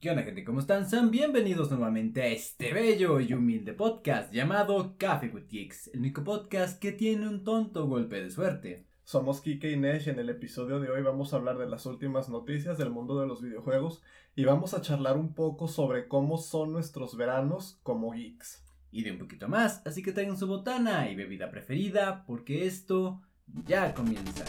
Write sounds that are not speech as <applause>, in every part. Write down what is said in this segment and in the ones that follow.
¿Qué onda gente? ¿Cómo están? Sean bienvenidos nuevamente a este bello y humilde podcast llamado Café with Geeks, el único podcast que tiene un tonto golpe de suerte. Somos Kike y Nesh y en el episodio de hoy vamos a hablar de las últimas noticias del mundo de los videojuegos y vamos a charlar un poco sobre cómo son nuestros veranos como geeks. Y de un poquito más, así que traigan su botana y bebida preferida porque esto ya comienza.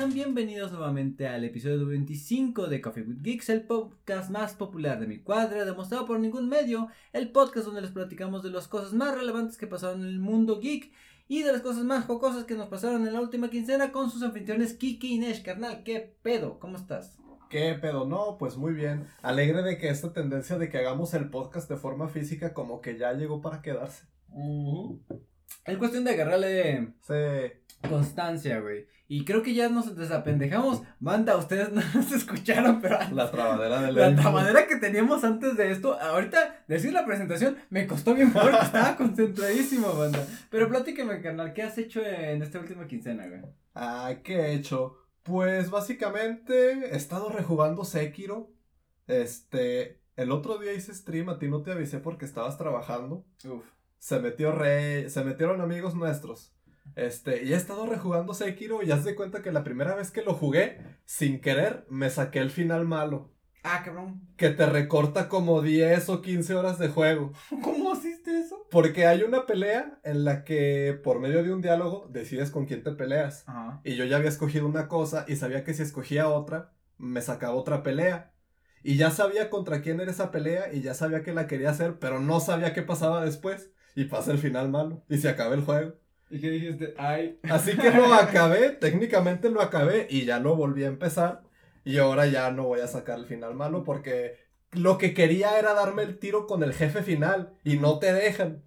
Sean bienvenidos nuevamente al episodio 25 de Coffee with Geeks, el podcast más popular de mi cuadra, demostrado por ningún medio, el podcast donde les platicamos de las cosas más relevantes que pasaron en el mundo geek y de las cosas más jocosas que nos pasaron en la última quincena con sus anfitriones Kiki y Nesh. Carnal, ¿qué pedo? ¿Cómo estás? ¿Qué pedo? No, pues muy bien. Alegre de que esta tendencia de que hagamos el podcast de forma física como que ya llegó para quedarse. Es cuestión de agarrarle Sí. constancia, güey. Y creo que ya nos desapendejamos. Banda, ustedes <laughs> no nos escucharon, pero <laughs> La trabadera del la elfo. tamadera que teníamos antes de esto, ahorita decir la presentación me costó bien porque estaba <laughs> concentradísimo, banda. Pero platíqueme, carnal, ¿qué has hecho en esta última quincena, güey? Ah, ¿qué he hecho? Pues básicamente he estado rejugando Sekiro. Este, el otro día hice stream, a ti no te avisé porque estabas trabajando. Uf. se metió Rey, se metieron amigos nuestros. Este, y he estado rejugando Sekiro y haz de cuenta que la primera vez que lo jugué, sin querer, me saqué el final malo. Ah, cabrón. Que te recorta como 10 o 15 horas de juego. <laughs> ¿Cómo hiciste eso? Porque hay una pelea en la que, por medio de un diálogo, decides con quién te peleas. Ajá. Y yo ya había escogido una cosa y sabía que si escogía otra, me sacaba otra pelea. Y ya sabía contra quién era esa pelea y ya sabía que la quería hacer, pero no sabía qué pasaba después. Y pasa el final malo. Y se acaba el juego. ¿Y qué dijiste? Ay. Así que lo acabé, técnicamente lo acabé y ya no volví a empezar. Y ahora ya no voy a sacar el final malo porque lo que quería era darme el tiro con el jefe final y no te dejan.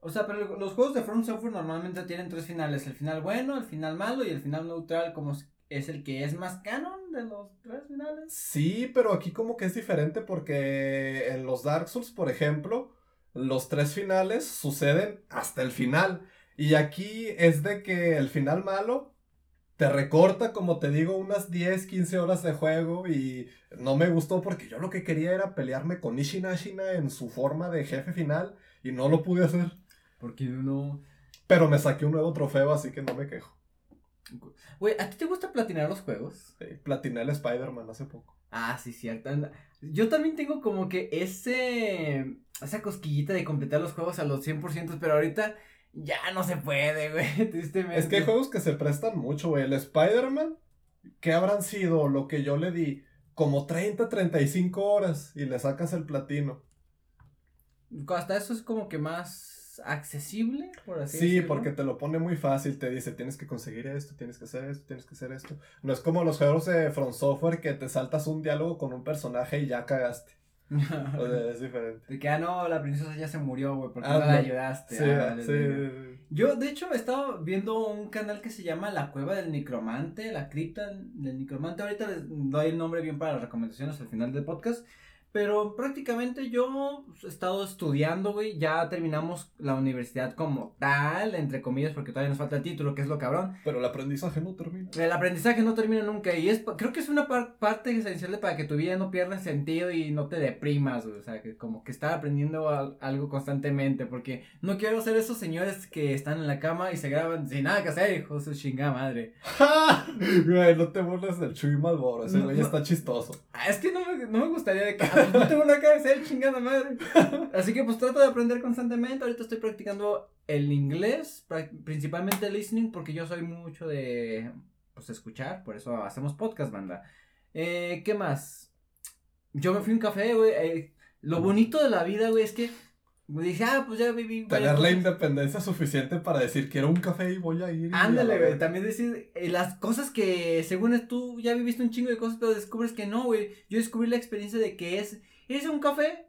O sea, pero los juegos de From Software normalmente tienen tres finales: el final bueno, el final malo y el final neutral, como es el que es más canon de los tres finales. Sí, pero aquí como que es diferente porque en los Dark Souls, por ejemplo, los tres finales suceden hasta el final. Y aquí es de que el final malo te recorta, como te digo, unas 10, 15 horas de juego y no me gustó porque yo lo que quería era pelearme con Ishinashina en su forma de jefe final y no lo pude hacer. Porque uno. Pero me saqué un nuevo trofeo, así que no me quejo. Güey, ¿a ti te gusta platinar los juegos? Sí, platiné el Spider-Man hace poco. Ah, sí, cierto. Yo también tengo como que ese. Esa cosquillita de completar los juegos a los 100%, pero ahorita ya no se puede, güey. <laughs> Tristemente. Es que hay juegos que se prestan mucho, güey. El Spider-Man, ¿qué habrán sido lo que yo le di? Como 30, 35 horas y le sacas el platino. Hasta eso es como que más accesible, por así Sí, decirlo. porque te lo pone muy fácil, te dice, tienes que conseguir esto, tienes que hacer esto, tienes que hacer esto. No es como los juegos de From Software que te saltas un diálogo con un personaje y ya cagaste. <laughs> O sea, es diferente. De que, ah, no, la princesa ya se murió, güey, porque Ah, no la ayudaste. Sí, Ah, vale, sí. verga. Yo, de hecho, estaba viendo un canal que se llama La Cueva del Necromante, la cripta del Necromante. Ahorita les doy el nombre bien para las recomendaciones al final del podcast. Pero prácticamente yo he estado estudiando, güey. Ya terminamos la universidad como tal, entre comillas, porque todavía nos falta el título, que es lo cabrón. Pero el aprendizaje no termina. El aprendizaje no termina nunca y es creo que es una par- parte esencial de para que tu vida no pierda sentido y no te deprimas, güey, o sea, que como que estar aprendiendo al- algo constantemente, porque no quiero ser esos señores que están en la cama y se graban sin nada que hacer, hijo de su chingada madre. <laughs> Güey, no te burles del Chuy Malboro, ese No, güey no. está chistoso. Ah, es que no me, no me gustaría de que pues, <laughs> <laughs> no tengo que hacer, chingada madre. Así que pues trato de aprender constantemente, ahorita estoy practicando el inglés, principalmente listening, porque yo soy mucho de pues escuchar, por eso hacemos podcast, banda. Eh, ¿Qué más? Yo me fui a un café, güey. eh, lo bonito de la vida, güey, es que dije, ah, pues ya viví. Tener la independencia suficiente para decir quiero un café y voy a ir. Ándale, güey. También decir eh, las cosas que según tú ya viviste un chingo de cosas, pero descubres que no, güey. Yo descubrí la experiencia de que es irse a un café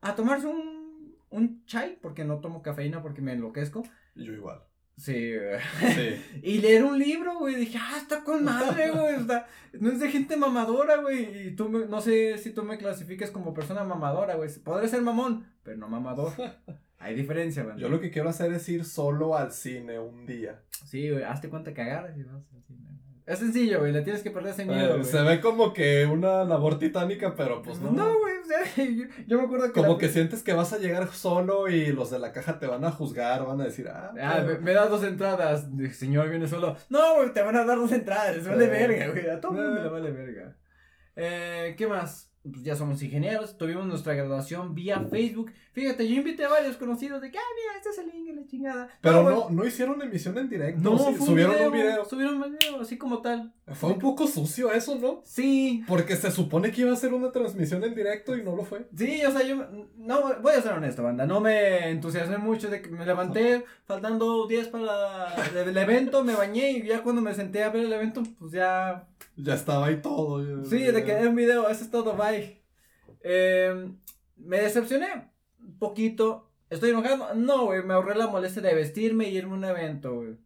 a tomarse un, un chai, porque no tomo cafeína porque me enloquezco. Yo igual. Sí, güey. Sí. <laughs> Y leer un libro, güey, dije, ah, está con madre, <laughs> güey, está, no es de gente mamadora, güey, y tú, me- no sé si tú me clasifiques como persona mamadora, güey, podré ser mamón, pero no mamador, <laughs> hay diferencia, güey. Yo lo que quiero hacer es ir solo al cine un día. Sí, güey, hazte cuenta que agarras y vas al cine. Es sencillo, güey, le tienes que perder ese miedo, Eh, se ve como que una labor titánica, pero pues no. No, güey, o sea, <laughs> yo, yo me acuerdo que... Como la- que sientes que vas a llegar solo y los de la caja te van a juzgar, van a decir, ah, Ah, me, das dos entradas. Señor, viene solo. No, güey, te van a dar dos entradas. Vale verga, güey. A todo mundo Eh. le vale verga. Eh, ¿Qué más? Pues ya somos ingenieros. Tuvimos nuestra graduación vía Facebook. Fíjate, yo invité a varios conocidos de que, ah, mira, este es el link la chingada. Pero no, no hicieron emisión en directo. No, sí, subieron un video, un video. Subieron un video, así como tal. Fue un poco sucio eso, ¿no? Sí. Porque se supone que iba a ser una transmisión en directo y no lo fue. Sí, o sea, yo no voy a ser honesto, banda, no me entusiasmé mucho de que me levanté faltando 10 para el evento, me bañé y ya cuando me senté a ver el evento, pues ya Ya estaba ahí todo. ya- Sí, de que era un video, eso es todo, bye. Eh, me decepcioné un poquito. ¿Estoy enojado? No, güey, me ahorré la molestia de vestirme y irme a un evento, güey.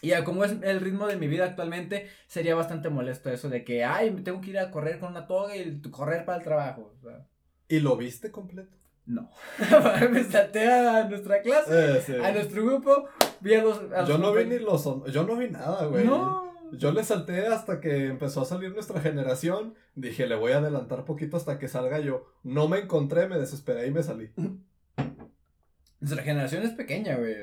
Y ya como es el ritmo de mi vida actualmente, sería bastante molesto eso de que, ay, me tengo que ir a correr con una toga y correr para el trabajo. O sea, ¿Y lo viste completo? no. <laughs> me salté a nuestra clase, Eh, sí. a nuestro grupo, vi a los... a los Yo no vi ni los. Yo no vi nada, güey. No. Yo le salté hasta que empezó a salir nuestra generación. Dije, le voy a adelantar poquito hasta que salga yo. No me encontré, me desesperé y me salí. <clears throat> Nuestra generación es pequeña, güey.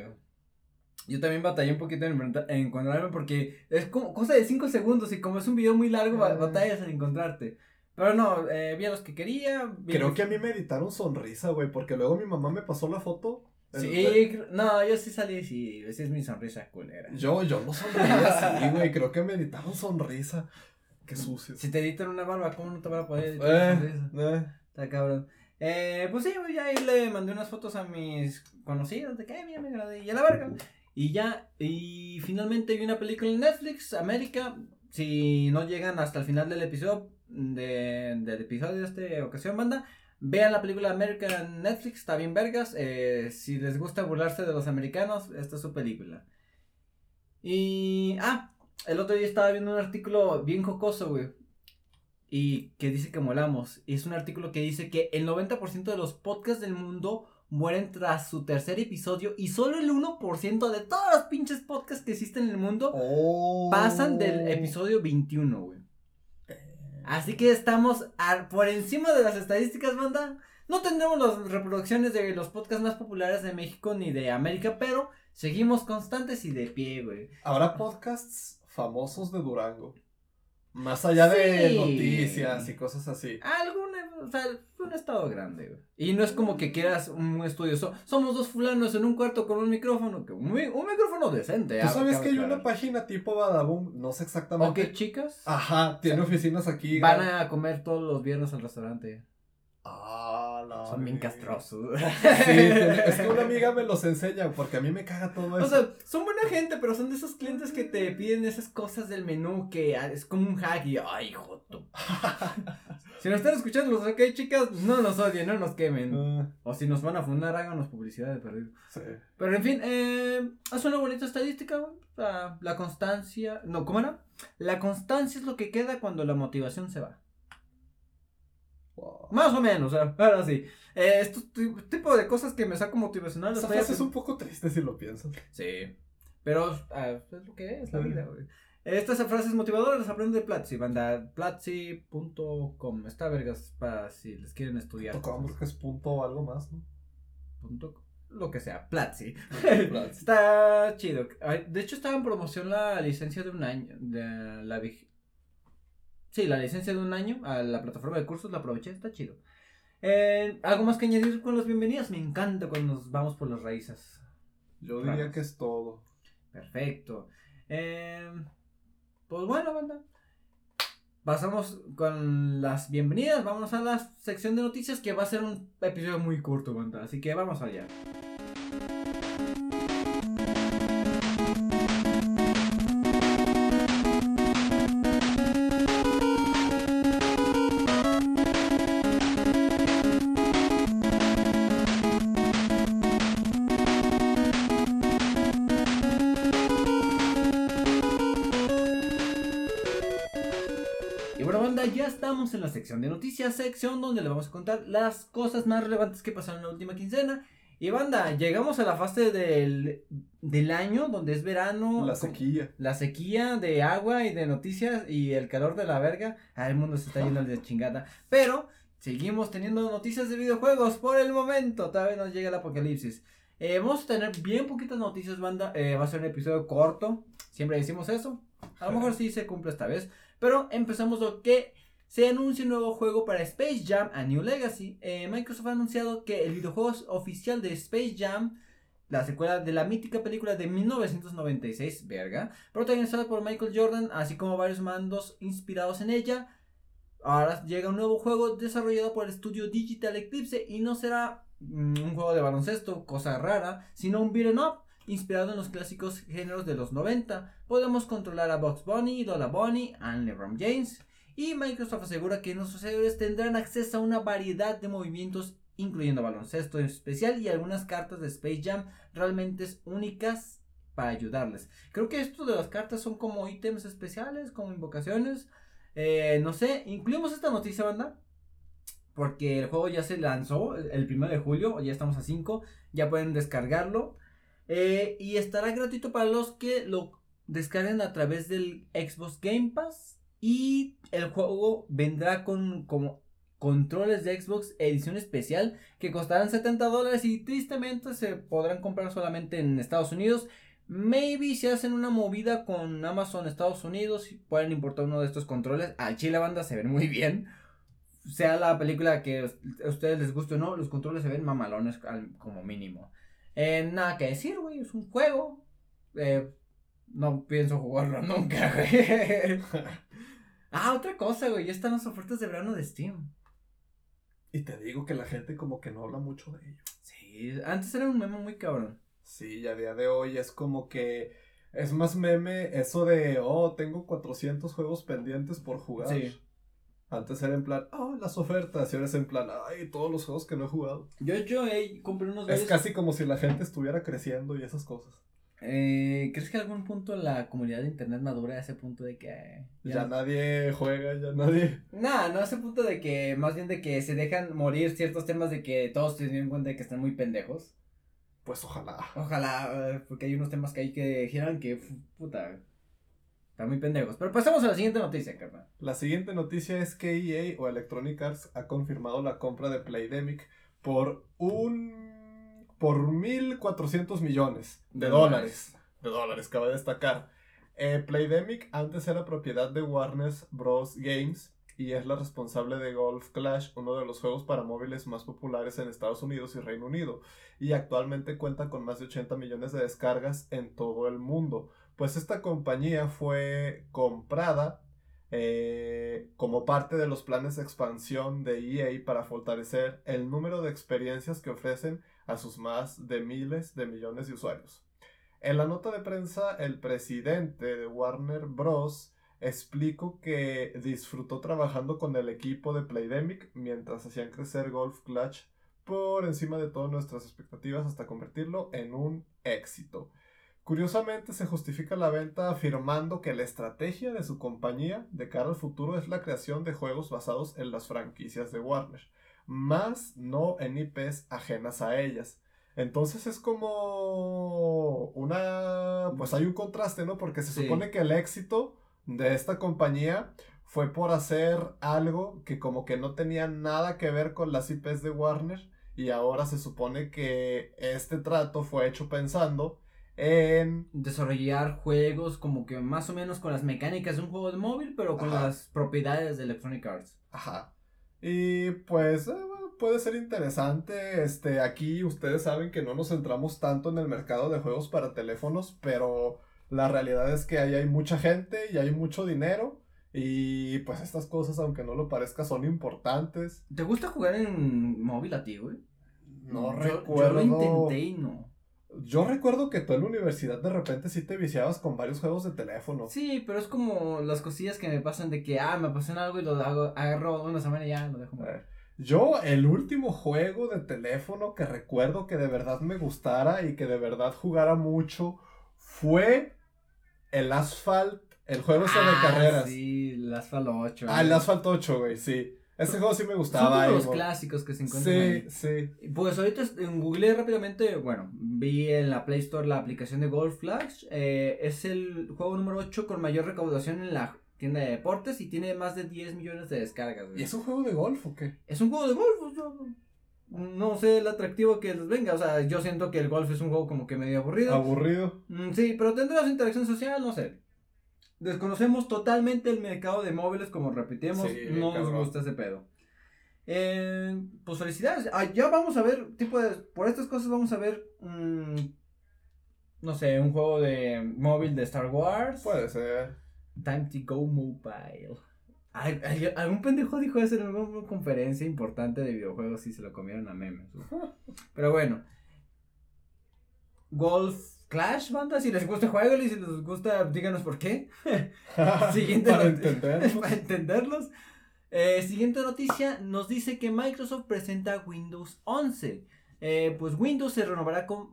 Yo también batallé un poquito en, encontrarme porque es como cosa de 5 segundos y como es un video muy largo, ba- batallas en encontrarte. Pero no, eh, vi a los que quería. Creo los- que a mí me editaron sonrisa, güey, porque luego mi mamá me pasó la foto. Sí, no, yo sí salí, sí, esa es mi sonrisa culera. Yo, yo no sonreía así, <laughs> güey. Creo que me editaron sonrisa. Qué sucio. Si te editan una barba, ¿cómo no te van a poder editar Eh, sonrisa? eh. Está cabrón. Eh, pues sí, güey, ya ahí le mandé unas fotos a mis conocidos de que, "Ay, mira, me agradé, y a la verga. Y ya, y finalmente vi una película en Netflix, América. Si no llegan hasta el final del episodio, de, del episodio de esta ocasión, banda, vean la película América en Netflix, está bien vergas. Eh, si les gusta burlarse de los americanos, esta es su película. Y, ah, el otro día estaba viendo un artículo bien jocoso, güey y que dice que molamos. Y es un artículo que dice que el 90% de los podcasts del mundo mueren tras su tercer episodio y solo el 1% de todos los pinches podcasts que existen en el mundo Oh. pasan del episodio 21, güey. Así que estamos por encima de las estadísticas, banda. No tendremos las reproducciones de los podcasts más populares de México ni de América, pero seguimos constantes y de pie, güey. Habrá podcasts famosos de Durango. Más allá de Sí. noticias y cosas así. Algún, o sea, un estado grande, güey. Y no es como que quieras un estudio. so- somos dos fulanos en un cuarto con un micrófono. Que un, mi- un micrófono decente. ¿Tú ah, sabes que hay una página tipo Badaboom? No sé exactamente. Ok, chicas. Ajá, tiene oficinas aquí. Van a comer todos los viernes al restaurante. Ah, la Son bien castrosos. <laughs> Sí, es que una amiga me los enseña porque a mí me caga todo eso. O sea, son buena gente, pero son de esos clientes que te piden esas cosas del menú que es como un hack y ay, joto. <laughs> si nos están escuchando los ok, chicas, no nos odien, no nos quemen. Ah, O si nos van a fundar, háganos publicidad de perdido. sí. Pero en fin, eh, es una bonita estadística, sea, la constancia. No, ¿cómo era? La constancia es lo que queda cuando la motivación se va. Wow. Más o menos, ahora sí. Eh, ti- tipo de cosas que me saco motivacional. Esa frase es un poco triste si lo piensas. Sí. Pero ah, es lo que es la vida, güey. Estas frases motivadoras las aprendo de Platzi, banda. Platzi.com. Está vergas para si les quieren estudiar. Tocamos que es punto o algo más, ¿no? Punto- lo que sea, Platzi. Platzi. <laughs> Está chido. De hecho, estaba en promoción la licencia de un año. De la Sí, la licencia de un año a la plataforma de cursos. La aproveché, está chido. Eh, ¿Algo más que añadir con las bienvenidas? Me encanta cuando nos vamos por las raíces. Yo diría que es todo. Perfecto. Eh, pues bueno, banda. Pasamos con las bienvenidas. Vamos a la sección de noticias que va a ser un episodio muy corto, banda. Así que vamos allá. Ya estamos en la sección de noticias, sección donde le vamos a contar las cosas más relevantes que pasaron en la última quincena. Y banda, llegamos a la fase del, del año donde es verano. La sequía. La sequía de agua y de noticias y el calor de la verga. Ah, el mundo se está yendo de chingada. Pero seguimos teniendo noticias de videojuegos por el momento. Todavía nos llega el apocalipsis. Eh, vamos a tener bien poquitas noticias, banda. Eh, va a ser un episodio corto. Siempre decimos eso. A lo mejor sí se cumple esta vez. Pero empezamos lo que se anuncia un nuevo juego para Space Jam a New Legacy. Eh, Microsoft ha anunciado que el videojuego oficial de Space Jam, la secuela de la mítica película de 1996, verga, protagonizada por Michael Jordan, así como varios mandos inspirados en ella. Ahora llega un nuevo juego desarrollado por el estudio Digital Eclipse y no será mm, un juego de baloncesto, cosa rara, sino un beat'em up inspirado en los clásicos géneros de los 90. Podemos controlar a Bugs Bunny, Lola Bunny, y LeBron James y Microsoft asegura que nuestros seguidores tendrán acceso a una variedad de movimientos, incluyendo baloncesto en especial y algunas cartas de Space Jam realmente únicas para ayudarles. Creo que esto de las cartas son como ítems especiales, como invocaciones. Eh, no sé, incluimos esta noticia, banda. Porque el juego ya se lanzó el 1 de julio, ya estamos a 5, ya pueden descargarlo. Eh, y estará gratuito para los que lo descarguen a través del Xbox Game Pass y el juego vendrá con como controles de Xbox edición especial que costarán 70 dólares y tristemente se podrán comprar solamente en Estados Unidos. Maybe si hacen una movida con Amazon Estados Unidos pueden importar uno de estos controles. Al chile banda se ven muy bien. Sea la película que a ustedes les guste o no, los controles se ven mamalones como mínimo. Eh, nada que decir, güey, es un juego. Eh, no pienso jugarlo <laughs> nunca, güey. Ah, otra cosa, güey. Ya están las ofertas de verano de Steam. Y te digo que la gente como que no habla mucho de ello. Sí, antes era un meme muy cabrón. Sí, y a día de hoy es como que es más meme eso de, oh, tengo 400 juegos pendientes por jugar. Sí. Antes era en plan, oh, las ofertas, y ahora es en plan, ay, todos los juegos que no he jugado. Yo, yo, hey, compré unos... Es casi como si la gente estuviera creciendo y esas cosas. Eh, ¿Crees que algún punto la comunidad de internet madura a ese punto de que... Ya, nadie juega, ya nadie... Nah, no a ese punto de que, más bien de que se dejan morir ciertos temas de que todos se den cuenta de que están muy pendejos. Pues ojalá. Ojalá, porque hay unos temas que hay que giran que, puta, están muy pendejos. Pero pasamos a la siguiente noticia, carnal. La siguiente noticia es que EA o Electronic Arts ha confirmado la compra de Playdemic por un por 1.400 millones de dólares. De dólares, cabe destacar. Eh, Playdemic antes era propiedad de Warner Bros. Games y es la responsable de Golf Clash, uno de los juegos para móviles más populares en Estados Unidos y Reino Unido, y actualmente cuenta con más de 80 millones de descargas en todo el mundo. Pues esta compañía fue comprada eh, como parte de los planes de expansión de EA para fortalecer el número de experiencias que ofrecen a sus más de miles de millones de usuarios. En la nota de prensa, el presidente de Warner Bros. explicó que disfrutó trabajando con el equipo de Playdemic mientras hacían crecer Golf Clutch por encima de todas nuestras expectativas hasta convertirlo en un éxito. Curiosamente se justifica la venta afirmando que la estrategia de su compañía de cara al futuro es la creación de juegos basados en las franquicias de Warner más no en IPs ajenas a ellas. Entonces es como una... pues hay un contraste, ¿no? Porque se supone que el éxito de esta compañía fue por hacer algo que como que no tenía nada que ver con las IPs de Warner y ahora se supone que este trato fue hecho pensando en desarrollar juegos como que más o menos con las mecánicas de un juego de móvil, pero con las propiedades de Electronic Arts. Ajá. Y pues eh, puede ser interesante. Este, aquí ustedes saben que no nos centramos tanto en el mercado de juegos para teléfonos, pero la realidad es que ahí hay mucha gente y hay mucho dinero. Y pues estas cosas, aunque no lo parezca, son importantes. ¿Te gusta jugar en móvil a ti, güey? No recuerdo. Yo lo intenté y no. Yo recuerdo que tú en la universidad de repente sí te viciabas con varios juegos de teléfono. Sí, pero es como las cosillas que me pasan de que, ah, me apasiona algo y lo hago, agarro una semana y ya lo dejo. Yo, el último juego de teléfono que recuerdo que de verdad me gustara y que de verdad jugara mucho fue el Asphalt, el juego ese de Ah, carreras. Sí, el Asphalt 8. Ah, el Asphalt 8, güey, sí. Ese juego sí me Son gustaba. como ahí, los clásicos que se encuentran ahí. Sí, sí. Pues ahorita es- en Google rápidamente, bueno, vi en la Play Store la aplicación de Golf Flash. eh, es el juego número 8 con mayor recaudación en la tienda de deportes y tiene más de 10 millones de descargas. güey. ¿Y es un juego de golf o qué? Es un juego de golf. o sea, no sé el atractivo que les venga. O sea, yo siento que el golf es un juego como que medio aburrido. Aburrido. Mm, sí, pero tendrá su interacción social, no sé. Desconocemos totalmente el mercado de móviles, como repetimos, Sí, no nos gusta ese pedo. Eh, pues felicidades. Ah, ya vamos a ver, tipo de, por estas cosas vamos a ver, mm, no sé, un juego de móvil de Star Wars. Puede ser. Time to go mobile. Ay, algún pendejo dijo eso en alguna conferencia importante de videojuegos y se lo comieron a memes. Pero bueno. Golf Clash, banda. Si les gusta, jueguen y si les gusta, díganos por qué. <laughs> Siguiente Para noticia. entender. <laughs> Para entenderlos. Eh, siguiente noticia nos dice que Microsoft presenta Windows 11. Eh, pues Windows se renovará con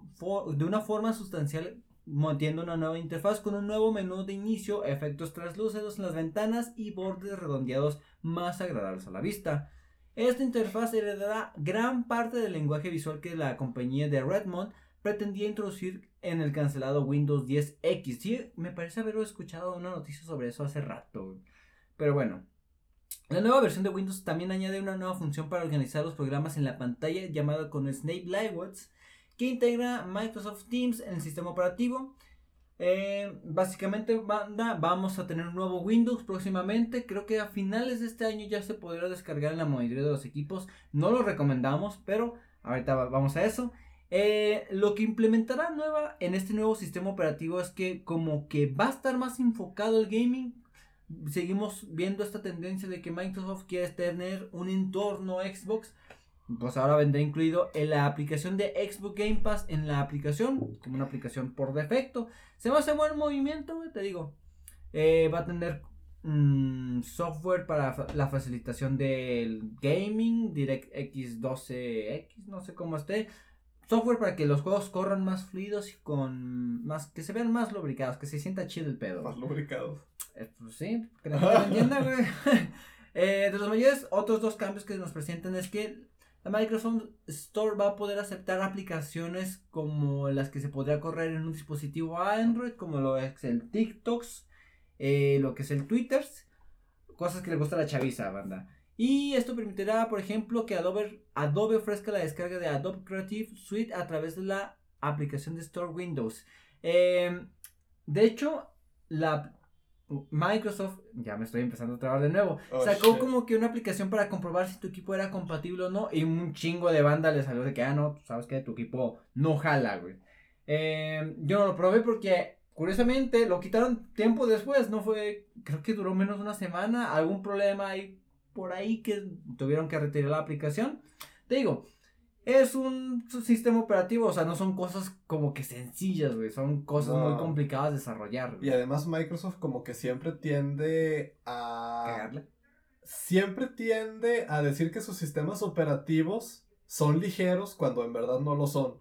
de una forma sustancial montiendo una nueva interfaz con un nuevo menú de inicio, efectos translúcidos en las ventanas y bordes redondeados más agradables a la vista. Esta interfaz heredará gran parte del lenguaje visual que la compañía de Redmond pretendía introducir en el cancelado Windows 10X. Sí, me parece haber escuchado una noticia sobre eso hace rato. Pero bueno. La nueva versión de Windows también añade una nueva función para organizar los programas en la pantalla llamada con Snape Layouts que integra Microsoft Teams en el sistema operativo. Eh, básicamente, vamos a tener un nuevo Windows próximamente. Creo que a finales de este año ya se podrá descargar en la mayoría de los equipos. No lo recomendamos, pero ahorita va- vamos a eso. Eh, lo que implementará nueva en este nuevo sistema operativo es que como que va a estar más enfocado el gaming. Seguimos viendo esta tendencia de que Microsoft quiere tener un entorno Xbox. Pues ahora vendrá incluido en la aplicación de Xbox Game Pass en la aplicación, como una aplicación por defecto. Se va a hacer buen movimiento, te digo. Eh, va a tener mm, software para la facilitación del gaming, DirectX 12X, no sé cómo esté. Software para que los juegos corran más fluidos y con más que se vean más lubricados, que se sienta chido el pedo. Más lubricados. Eh, pues sí, que la gente lo entienda, güey. <laughs> Eh, de los mayores, otros dos cambios que nos presentan es que la Microsoft Store va a poder aceptar aplicaciones como las que se podría correr en un dispositivo Android, como lo es el TikToks, eh, lo que es el Twitter, cosas que le gusta a la chaviza, banda. Y esto permitirá, por ejemplo, que Adobe, Adobe ofrezca la descarga de Adobe Creative Suite a través de la aplicación de Store Windows. Eh, de hecho, la Microsoft, ya me estoy empezando a trabar de nuevo, Oh, sacó shit. como que una aplicación para comprobar si tu equipo era compatible o no. Y un chingo de banda le salió de que, ah, no, tú sabes que tu equipo no jala, güey. Eh, yo no lo probé porque, curiosamente, lo quitaron tiempo después. No fue, creo que duró menos de una semana. Algún problema ahí por ahí que tuvieron que retirar la aplicación. Te digo, es un sistema operativo, o sea, no son cosas como que sencillas, güey. Son cosas muy complicadas de desarrollar. Y además Microsoft como que siempre tiende a... Cagarle. Siempre tiende a decir que sus sistemas operativos son ligeros cuando en verdad no lo son.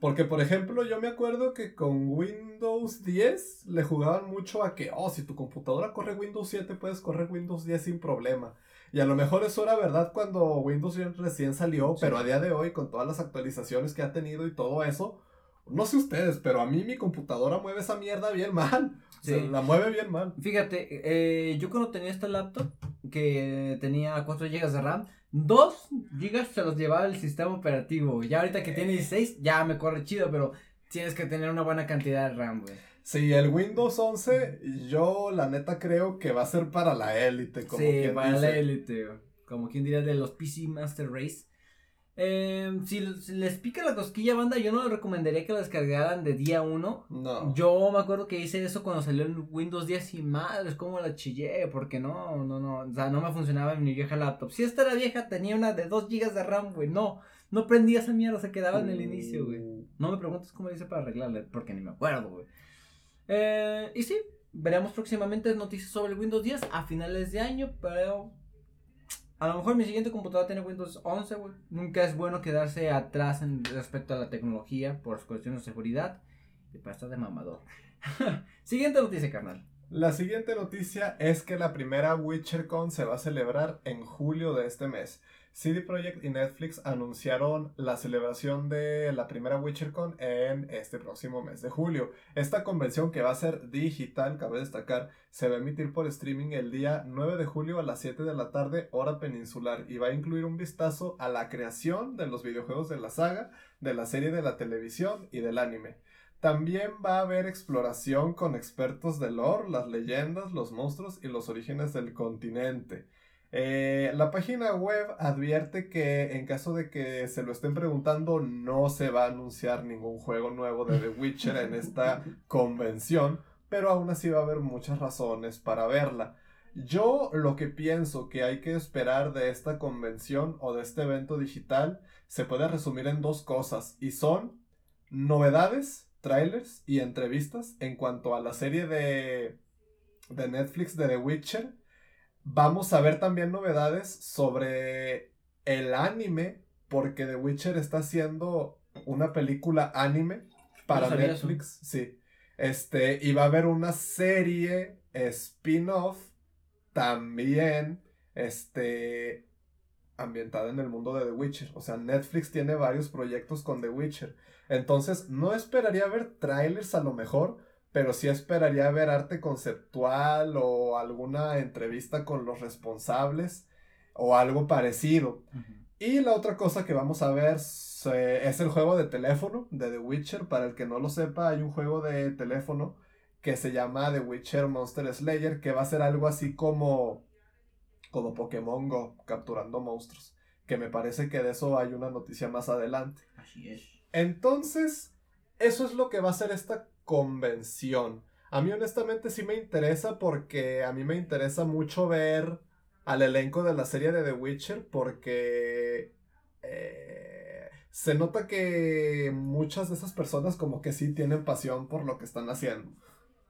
Porque, por ejemplo, yo me acuerdo que con Windows 10 le jugaban mucho a que, oh, si tu computadora corre Windows 7, puedes correr Windows 10 sin problema. Y a lo mejor eso era verdad cuando Windows 10 recién salió, Sí. pero a día de hoy, con todas las actualizaciones que ha tenido y todo eso, no sé ustedes, pero a mí mi computadora mueve esa mierda bien mal. O sea, Sí. la mueve bien mal. Fíjate, eh, yo cuando tenía esta laptop, que tenía 4 GB de RAM, 2 GB se los llevaba el sistema operativo. Ya ahorita que tiene 16, ya me corre chido, pero tienes que tener una buena cantidad de RAM, güey. Sí, el Windows 11, yo la neta creo que va a ser para la élite, como Sí, quien para dice. la élite, como quien diría de los PC Master Race. Eh, si, les pica la cosquilla, banda, yo no les recomendaría que la descargaran de día 1. No. Yo me acuerdo que hice eso cuando salió el Windows 10 y madres, como la chillé, porque no, no, no, o sea, no me funcionaba en mi vieja laptop. Si esta era vieja, tenía una de 2 GB de RAM, güey, no, no prendía esa mierda, se quedaba en el inicio, güey. No me preguntes cómo le hice para arreglarle, porque ni me acuerdo, güey. Eh, y sí, veremos próximamente noticias sobre el Windows 10 a finales de año, pero a lo mejor mi siguiente computadora tiene Windows 11, güey. Nunca es bueno quedarse atrás respecto a la tecnología por cuestiones de seguridad y para estar de mamador. <laughs> Siguiente noticia, carnal. La siguiente noticia es que la primera WitcherCon se va a celebrar en julio de este mes. CD Projekt y Netflix anunciaron la celebración de la primera WitcherCon en este próximo mes de julio. Esta convención que va a ser digital, cabe destacar, se va a emitir por streaming el día 9 de julio a las 7 de la tarde, hora peninsular, y va a incluir un vistazo a la creación de los videojuegos de la saga, de la serie de la televisión y del anime. También va a haber exploración con expertos de lore, las leyendas, los monstruos y los orígenes del continente. Eh, la página web advierte que en caso de que se lo estén preguntando, no se va a anunciar ningún juego nuevo de The Witcher en esta <laughs> convención, pero aún así va a haber muchas razones para verla. Yo lo que pienso que hay que esperar de esta convención o de este evento digital se puede resumir en dos cosas y son novedades, trailers y entrevistas en cuanto a la serie de, de Netflix de The Witcher Vamos a ver también novedades sobre el anime, porque The Witcher está haciendo una película anime para Netflix. Sí. Este, y va a haber una serie spin-off también, este, ambientada en el mundo de The Witcher. O sea, Netflix tiene varios proyectos con The Witcher. Entonces, no esperaría ver trailers a lo mejor, pero sí esperaría ver arte conceptual o alguna entrevista con los responsables o algo parecido. Y la otra cosa que vamos a ver es el juego de teléfono de The Witcher. Para el que no lo sepa, hay un juego de teléfono que se llama The Witcher Monster Slayer, que va a ser algo así como como Pokémon Go, capturando monstruos. Que me parece que de eso hay una noticia más adelante. Así es. Entonces, eso es lo que va a ser esta convención. A mí honestamente sí me interesa porque a mí me interesa mucho ver al elenco de la serie de The Witcher porque eh, se nota que muchas de esas personas como que sí tienen pasión por lo que están haciendo.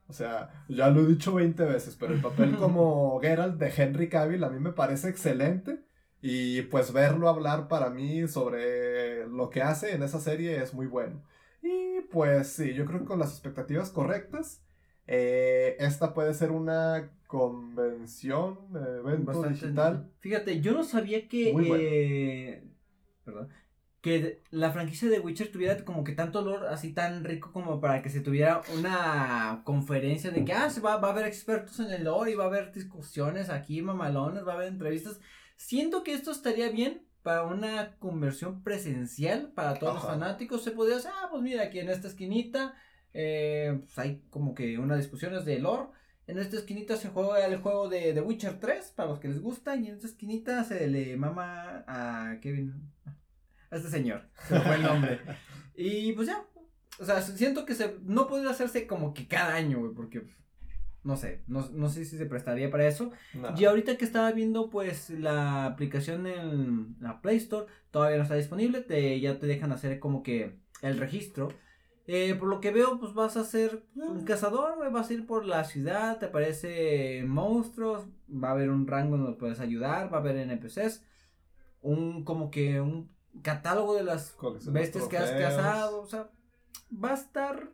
O sea, ya lo he dicho 20 veces, pero el papel <laughs> como Geralt de Henry Cavill a mí me parece excelente. Y pues verlo hablar para mí sobre lo que hace en esa serie es muy bueno. Y pues sí, yo creo que con las expectativas correctas, eh, esta puede ser una convención, evento digital. Fíjate, yo no sabía que. Eh, perdón. Que la franquicia de Witcher tuviera como que tanto olor así tan rico como para que se tuviera una conferencia de que, ah, se va, va a haber expertos en el lore y va a haber discusiones aquí, mamalones, va a haber entrevistas. Siento que esto estaría bien para una conversión presencial para todos los fanáticos. Se podría hacer, ah, pues mira, aquí en esta esquinita eh, pues hay como que unas discusiones de lore. En esta esquinita se juega el juego de The Witcher 3 para los que les gusta. Y en esta esquinita se le mama a Kevin. A este señor. Se fue el nombre. <laughs> y pues ya. O sea, siento que se, no podría hacerse como que cada año, güey. Porque no sé, no, sé si se prestaría para eso. Y ahorita que estaba viendo, pues, la aplicación en la Play Store, todavía no está disponible, te, ya te dejan hacer como que el registro. Eh, por lo que veo, pues vas a ser un cazador, vas a ir por la ciudad, te aparece monstruos, va a haber un rango donde puedes ayudar, va a haber NPCs, un como que un catálogo de las bestias que has cazado, o sea, va a estar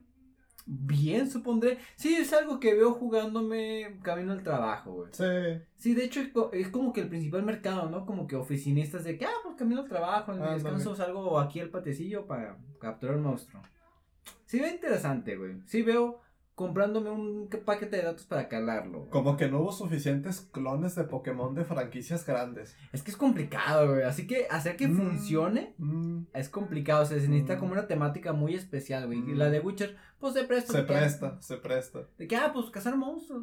bien, supondré. Sí, es algo que veo jugándome camino al trabajo, güey. Sí. Sí, de hecho es como que el principal mercado, ¿no? Como que oficinistas de que, ah, pues camino al trabajo, en mi descanso salgo aquí al patecillo para capturar un monstruo. Sí, ve interesante, güey. Sí, veo comprándome un paquete de datos para calarlo. Como que no hubo suficientes clones de Pokémon de franquicias grandes. Es que es complicado, güey. Así que hacer que mm, funcione mm. es complicado. se necesita mm. como una temática muy especial, güey. Y la de Witcher, pues se presta. Se presta, se presta. De que, ah, pues cazar monstruos.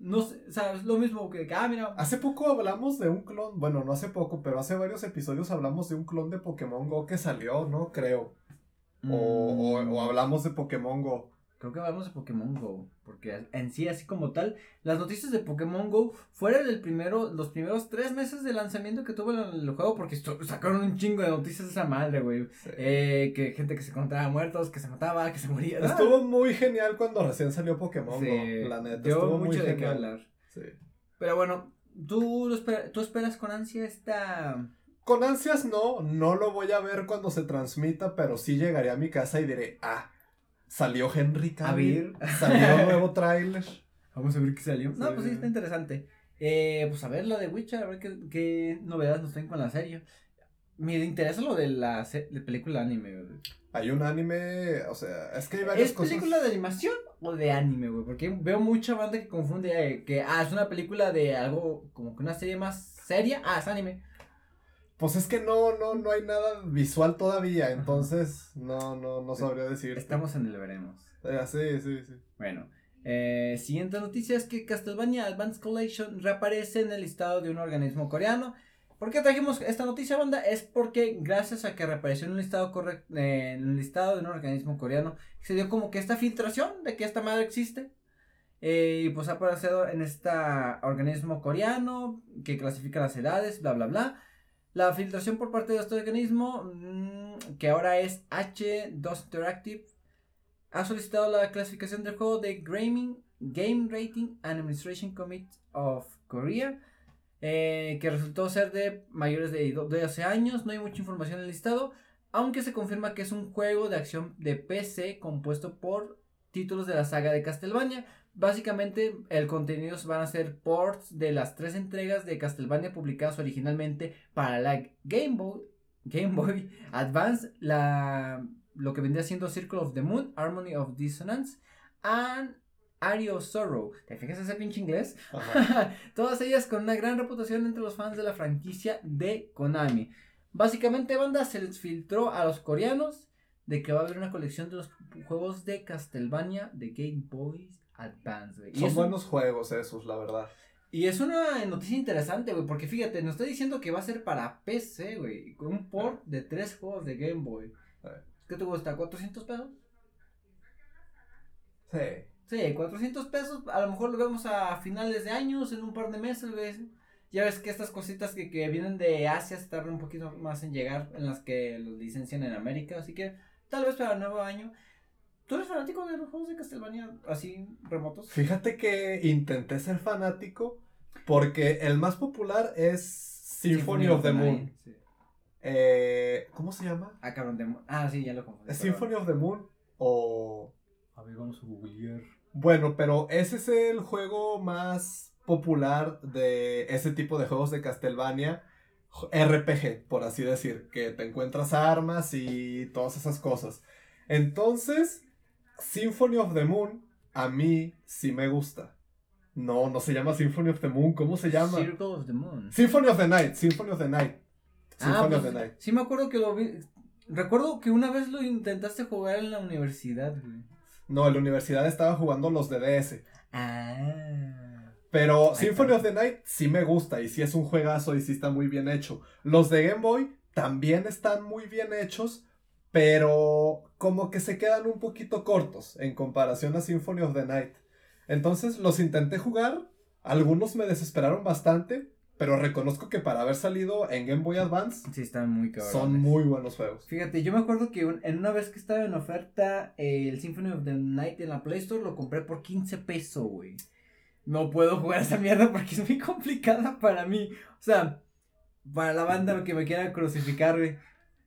No sé, o sea, es lo mismo que, ah, mira. Hace poco hablamos de un clon, bueno, no hace poco, pero hace varios episodios hablamos de un clon de Pokémon Go que salió, ¿no? Creo. O, o, hablamos de Pokémon Go. Creo que hablamos de Pokémon Go, porque en sí, así como tal, las noticias de Pokémon Go fueron el primero, los primeros tres meses de lanzamiento que tuvo el, juego, porque sacaron un chingo de noticias de esa madre, güey. Eh, que gente que se encontraba muertos, que se mataba, que se moría. Estuvo muy genial cuando recién salió Pokémon Go, la neta. Estuvo mucho muy de qué hablar. Sí. Pero bueno, ¿tú, ¿tú esperas con ansia esta... Con ansias no, no lo voy a ver cuando se transmita, pero sí llegaré a mi casa y diré, ah, Salió Henry Cavill. Salió un nuevo <laughs> tráiler. Vamos a ver qué salió. No, pues sí, está interesante. Eh, pues a ver lo de Witcher, a ver qué, qué novedades nos traen con la serie. Me interesa lo de la se- de película anime, güey. Hay un anime, o sea, es que hay varias ¿Es cosas. película de animación o de anime, güey? Porque veo mucha banda que confunde eh, que, ah, es una película de algo, como que una serie más seria. Ah, es anime. Pues es que no, no, no hay nada visual todavía, entonces no, no, no sabría decir. Estamos en el veremos. sí, sí, sí. Bueno, eh, siguiente noticia es que Castlevania Advanced Collection reaparece en el listado de un organismo coreano. ¿Por qué trajimos esta noticia, banda? Es porque gracias a que reapareció en un listado correct- eh, en un listado de un organismo coreano, se dio como que esta filtración de que esta madre existe. Eh, y pues ha aparecido en este organismo coreano que clasifica las edades, bla, bla, bla. La filtración por parte de este organismo, mm, que ahora es H2 Interactive, ha solicitado la clasificación del juego de Gaming, Game Rating and Administration Committee of Korea, eh, que resultó ser de mayores de 12 años. No hay mucha información en el listado, aunque se confirma que es un juego de acción de PC compuesto por títulos de la saga de Castlevania. Básicamente, el contenido van a ser ports de las tres entregas de Castlevania publicadas originalmente para la Game Boy, Game Boy Advance, la, lo que vendría siendo Circle of the Moon, Harmony of Dissonance, and Ario Sorrow. ¿Te fijas ese pinche inglés? <laughs> Todas ellas con una gran reputación entre los fans de la franquicia de Konami. Básicamente, banda, se les filtró a los coreanos de que va a haber una colección de los juegos de Castlevania de Game Boy Advance, güey. Son un- buenos juegos esos, la verdad. y es una noticia interesante, güey, porque fíjate, nos está diciendo que va a ser para PC, güey, con un port de tres juegos de Game Boy. Eh. ¿Qué te gusta? ¿400 pesos? Sí. Sí, 400 pesos, a lo mejor lo vemos a finales de años, en un par de meses, güey. Ya ves que estas cositas que, que vienen de Asia se tardan un poquito más en llegar, en las que los licencian en América, así que tal vez para el nuevo año. ¿Tú eres fanático de los juegos de Castlevania así remotos? Fíjate que intenté ser fanático porque el más popular es Symphony, of the Moon. Sí. Eh, ¿Cómo se llama? Ah, cabrón, de... Ah, sí, ya lo confundí. ¿Es perdón. Symphony of the Moon o... A ver, vamos a googlear. Bueno, pero ese es el juego más popular de ese tipo de juegos de Castlevania. RPG, por así decir, que te encuentras armas y todas esas cosas. Entonces, Symphony of the Moon, a mí sí me gusta. No, no se llama Symphony of the Moon, ¿cómo se llama? Circle of the Moon. Symphony of the Night, Symphony of the Night. Symphony Ah, of pues, the Night. sí me acuerdo que lo vi. Recuerdo que una vez lo intentaste jugar en la universidad, güey. No, en la universidad estaba jugando los de DS. Ah. Pero Symphony of the Night sí me gusta y sí es un juegazo y sí está muy bien hecho. Los de Game Boy también están muy bien hechos, pero como que se quedan un poquito cortos en comparación a Symphony of the Night. Entonces los intenté jugar, algunos me desesperaron bastante, pero reconozco que para haber salido en Game Boy Advance Sí, están muy cabrones. son muy buenos juegos. Fíjate, yo me acuerdo que un- en una vez que estaba en oferta eh, el Symphony of the Night en la Play Store lo compré por 15 pesos, güey. No puedo jugar esa mierda porque es muy complicada para mí. O sea, para la banda que me quiera crucificar, güey.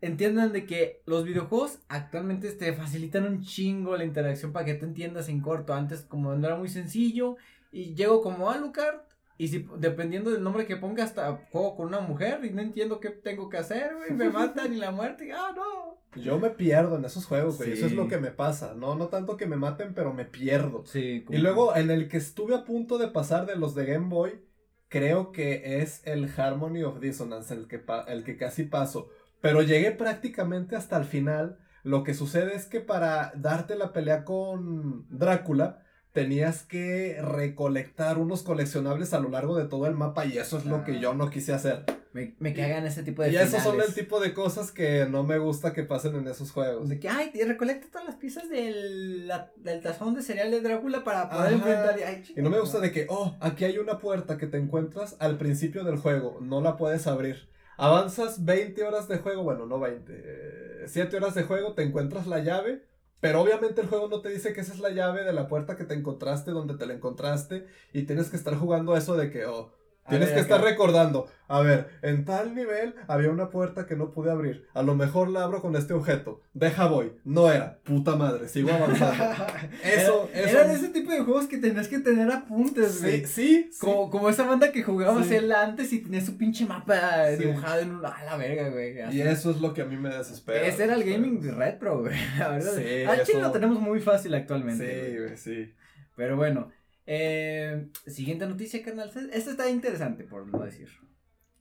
Entiendan de que los videojuegos actualmente te facilitan un chingo la interacción para que te entiendas en corto. Antes como no era muy sencillo y llego como Alucard y si dependiendo del nombre que ponga hasta juego con una mujer y no entiendo qué tengo que hacer, güey, me matan y la muerte, ah, no. Yo me pierdo en esos juegos, güey. Eso es lo que me pasa. No, no tanto que me maten, pero me pierdo. Sí, Y luego en el que estuve a punto de pasar de los de Game Boy, creo que es el Harmony of Dissonance el que, pa- el que casi paso. Pero llegué prácticamente hasta el final. Lo que sucede es que para darte la pelea con Drácula, tenías que recolectar unos coleccionables a lo largo de todo el mapa y eso es lo que Ah. yo no quise hacer. me, me cagan ese tipo de Y esos son el tipo de cosas que no me gusta que pasen en esos juegos. De que, ay, te recolecta todas las piezas del, la- del tazón de cereal de Drácula para poder enfrentar. y- ay, Y no me gusta de que, oh, aquí hay una puerta que te encuentras al principio del juego, no la puedes abrir. Avanzas 20 horas de juego, bueno, no 20, 7 horas de juego, te encuentras la llave, pero obviamente el juego no te dice que esa es la llave de la puerta que te encontraste, donde te la encontraste, y tienes que estar jugando eso de que, oh, Tienes ver, que estar recordando. A ver, en tal nivel había una puerta que no pude abrir. A lo mejor la abro con este objeto. Deja voy. No era. Puta madre. Sigo avanzando. <laughs> Eso, Era- eso. Eran ese tipo de juegos que tenías que tener apuntes, güey. Sí, sí. sí. Como, como esa banda que jugaba Sí. él antes y tenía su pinche mapa dibujado en un. A la verga, güey. así. Y eso es lo que a mí me desespera. Ese era el gaming retro, güey. <laughs> La verdad. Sí, eso- lo tenemos muy fácil actualmente. Sí, güey, sí. Pero bueno. Eh, siguiente noticia, carnal. Esta está interesante, por no decir.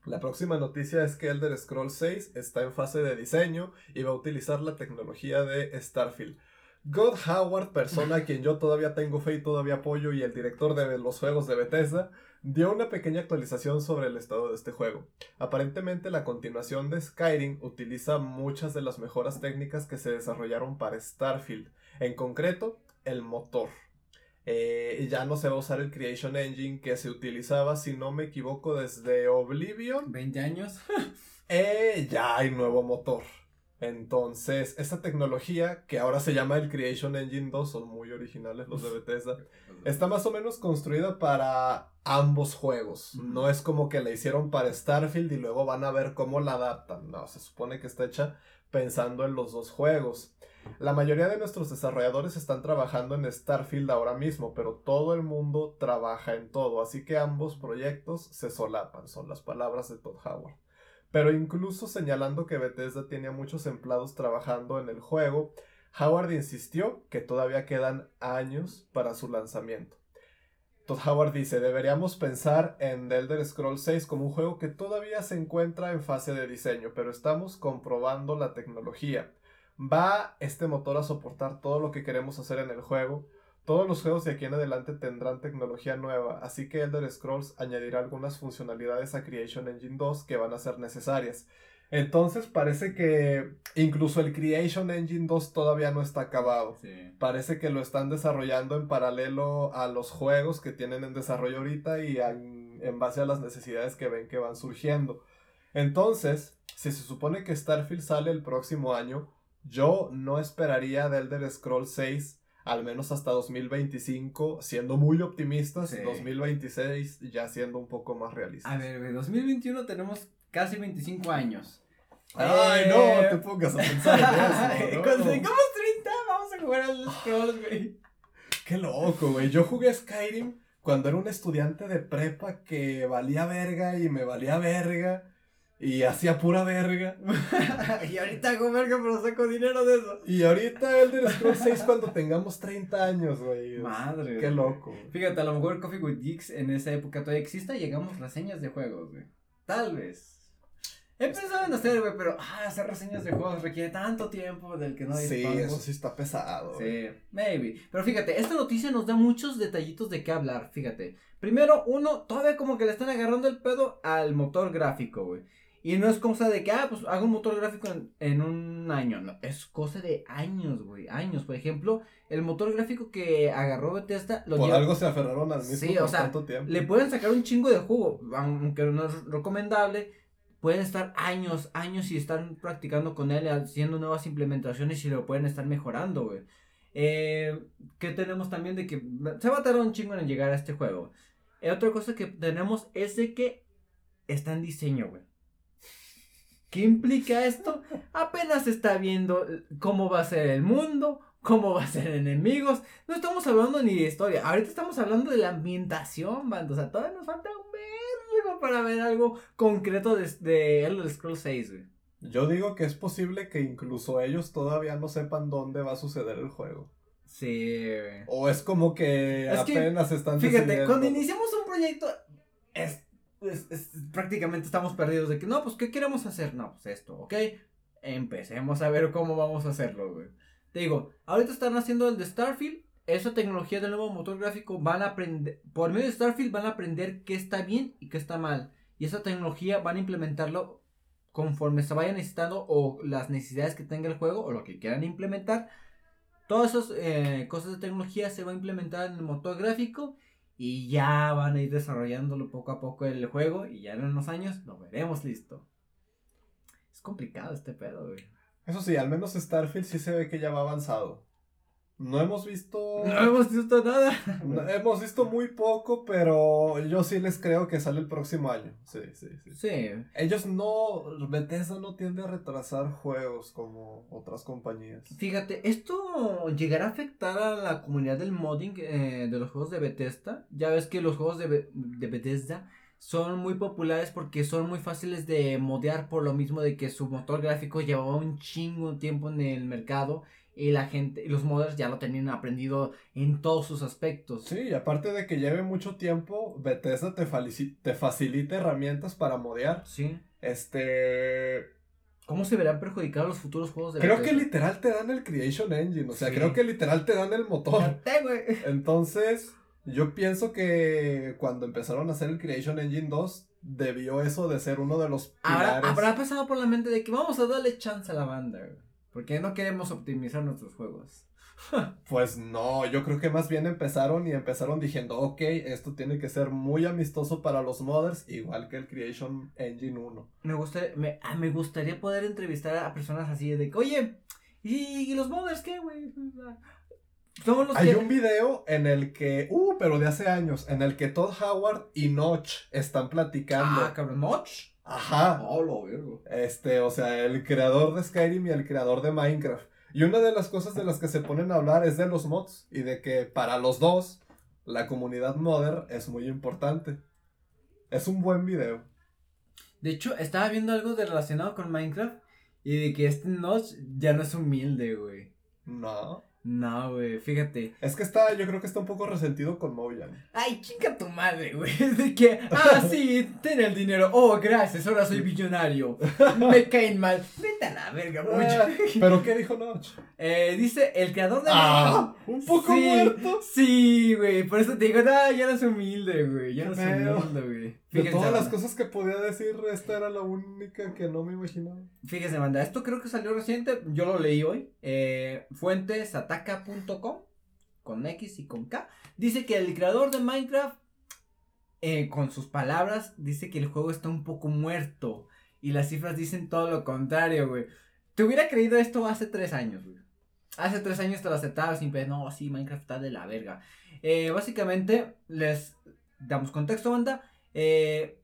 La próxima noticia es que Elder Scrolls 6 está en fase de diseño y va a utilizar la tecnología de Starfield. God Howard, persona a quien yo todavía tengo fe y todavía apoyo, y el director de los juegos de Bethesda, dio una pequeña actualización sobre el estado de este juego. Aparentemente la continuación de Skyrim utiliza muchas de las mejoras técnicas que se desarrollaron para Starfield, en concreto el motor. Eh, ya no se va a usar el Creation Engine que se utilizaba, si no me equivoco, desde Oblivion. 20 años. <laughs> Eh, ya hay nuevo motor. Entonces, esta tecnología, que ahora se llama el Creation Engine 2, son muy originales los de Bethesda, está más o menos construida para ambos juegos. No es como que la hicieron para Starfield y luego van a ver cómo la adaptan. No, se supone que está hecha pensando en los dos juegos. La mayoría de nuestros desarrolladores están trabajando en Starfield ahora mismo, pero todo el mundo trabaja en todo, así que ambos proyectos se solapan, son las palabras de Todd Howard. Pero incluso señalando que Bethesda tenía muchos empleados trabajando en el juego, Howard insistió que todavía quedan años para su lanzamiento. Todd Howard dice, deberíamos pensar en The Elder Scrolls 6 como un juego que todavía se encuentra en fase de diseño, pero estamos comprobando la tecnología. ¿Va este motor a soportar todo lo que queremos hacer en el juego? Todos los juegos de aquí en adelante tendrán tecnología nueva, así que Elder Scrolls añadirá algunas funcionalidades a Creation Engine 2 que van a ser necesarias. Entonces parece que incluso el Creation Engine 2 todavía no está acabado. Sí. Parece que lo están desarrollando en paralelo a los juegos que tienen en desarrollo ahorita y en, en base a las necesidades que ven que van surgiendo. Entonces, si se supone que Starfield sale el próximo año, yo no esperaría de Elder Scrolls 6 al menos hasta 2025, siendo muy optimistas, Sí. 2026 ya siendo un poco más realistas. A ver, güey, 2021 tenemos casi 25 años. Ay, Eh, no, te pongas a pensar en eso. <laughs> no. Cuando tengamos 30, vamos a jugar al Scrolls, güey. Qué loco, güey. Yo jugué Skyrim cuando era un estudiante de prepa que valía verga y me valía verga y hacía pura verga. <laughs> y ahorita hago verga, pero saco dinero de eso. Y ahorita Elder Scrolls 6 cuando tengamos 30 años, güey. Madre. Qué loco. Fíjate, a lo mejor Coffee with Geeks en esa época todavía exista y llegamos reseñas de juegos, güey. Tal vez. He pensado en hacer, güey, pero ah, hacer reseñas de juegos requiere tanto tiempo del que no Sí, dispongo. eso sí está pesado. Sí, maybe. Pero fíjate, esta noticia nos da muchos detallitos de qué hablar, fíjate. Primero, uno, todavía como que le están agarrando el pedo al motor gráfico, güey. Y no es cosa de que, ah, pues hago un motor gráfico en, en un año. No, es cosa de años, güey. Años. Por ejemplo, el motor gráfico que agarró Bethesda lo Por lleva- algo se aferraron al mismo Sí, o sea, tanto tiempo. le pueden sacar un chingo de jugo, aunque no es recomendable. Pueden estar años, años y estar practicando con él, haciendo nuevas implementaciones y lo pueden estar mejorando, güey. Eh, ¿Qué tenemos también de que se va a tardar un chingo en llegar a este juego? Eh, otra cosa que tenemos es de que está en diseño, güey. ¿Qué implica esto? Apenas está viendo cómo va a ser el mundo, cómo va a ser enemigos. No estamos hablando ni de historia. Ahorita estamos hablando de la ambientación, banda. O sea, todavía nos falta un vergo para ver algo concreto de, de Elder Scrolls 6, güey. Yo digo que es posible que incluso ellos todavía no sepan dónde va a suceder el juego. Sí, güey. O es como que Es que, apenas están Fíjate, decidiendo. cuando iniciamos un proyecto, es, prácticamente estamos perdidos de que, no, pues, ¿qué queremos hacer? No, pues esto, ¿ok? Empecemos a ver cómo vamos a hacerlo, güey. Te digo, ahorita están haciendo el de Starfield, esa tecnología del nuevo motor gráfico, van a aprender, por medio de Starfield van a aprender qué está bien y qué está mal. Y esa tecnología van a implementarlo conforme se vaya necesitando o las necesidades que tenga el juego o lo que quieran implementar. Todas esas eh, cosas de tecnología se van a implementar en el motor gráfico y ya van a ir desarrollándolo poco a poco el juego y ya en unos años lo veremos listo. Es complicado este pedo, güey. Eso sí, al menos Starfield sí se ve que ya va avanzado. No hemos visto. No hemos visto nada. <laughs> no- hemos visto muy poco, pero yo sí les creo que sale el próximo año. Sí, sí, sí. Sí. Ellos no. Bethesda no tiende a retrasar juegos como otras compañías. Fíjate, ¿esto llegará a afectar a la comunidad del modding eh, de los juegos de Bethesda? Ya ves que los juegos de, Be- de Bethesda son muy populares porque son muy fáciles de modear por lo mismo de que su motor gráfico llevaba un chingo tiempo en el mercado y la gente, y los modders ya lo tenían aprendido en todos sus aspectos. Sí, y aparte de que lleve mucho tiempo, Bethesda te, te facilita herramientas para modear. Sí. Este. ¿Cómo se verán perjudicados los futuros juegos de Creo que literal te dan el Creation Engine. O sea, Sí. creo que literal te dan el motor. <laughs> Entonces, yo pienso que cuando empezaron a hacer el Creation Engine 2, debió eso de ser uno de los Habrá, pilares. habrá pasado por la mente de que vamos a darle chance a la banda, Porque no queremos optimizar nuestros juegos. <laughs> Pues no, yo creo que más bien empezaron y empezaron diciendo, ok, esto tiene que ser muy amistoso para los modders, igual que el Creation Engine 1. Me gustaría, me, ah, me gustaría poder entrevistar a personas así de que, oye, ¿y, y los modders qué, güey? Los Hay que... un video en el que, uh, pero de hace años, en el que Todd Howard y Notch están platicando. Ah, cabrón, ¿Notch? Ajá. Oh, lo vergo. Este, o sea, el creador de Skyrim y el creador de Minecraft. Y una de las cosas de las que se ponen a hablar es de los mods y de que para los dos la comunidad modder es muy importante. Es un buen video. De hecho, estaba viendo algo de relacionado con Minecraft y de que este Notch ya no es humilde, güey. No. No, güey, fíjate. Es que está, yo creo que está un poco resentido con Mojang. Ay, chinga tu madre, güey. <laughs> De que, ah, sí, ten el dinero. Oh, gracias, ahora soy billonario. Me <laughs> caen mal. Vete a la verga, Ah, mucho. ¿Pero qué dijo Notch? Eh, dice, el creador de Ah, un poco Sí, muerto. Sí, güey, por eso te digo, no, ya no es humilde, güey. Ya no es humilde, güey. De Fíjense, todas las cosas que podía decir, esta era la única que no me imaginaba. Fíjese, banda, esto creo que salió reciente, yo lo leí hoy. Eh, fuentesataca.com, con X y con K. Dice que el creador de Minecraft, eh, con sus palabras, dice que el juego está un poco muerto. Y las cifras dicen todo lo contrario, güey. Te hubiera creído esto hace tres años, güey. Hace tres años te lo aceptaba sin pensar, no, sí, Minecraft está de la verga. Eh, básicamente, les damos contexto, banda. Eh,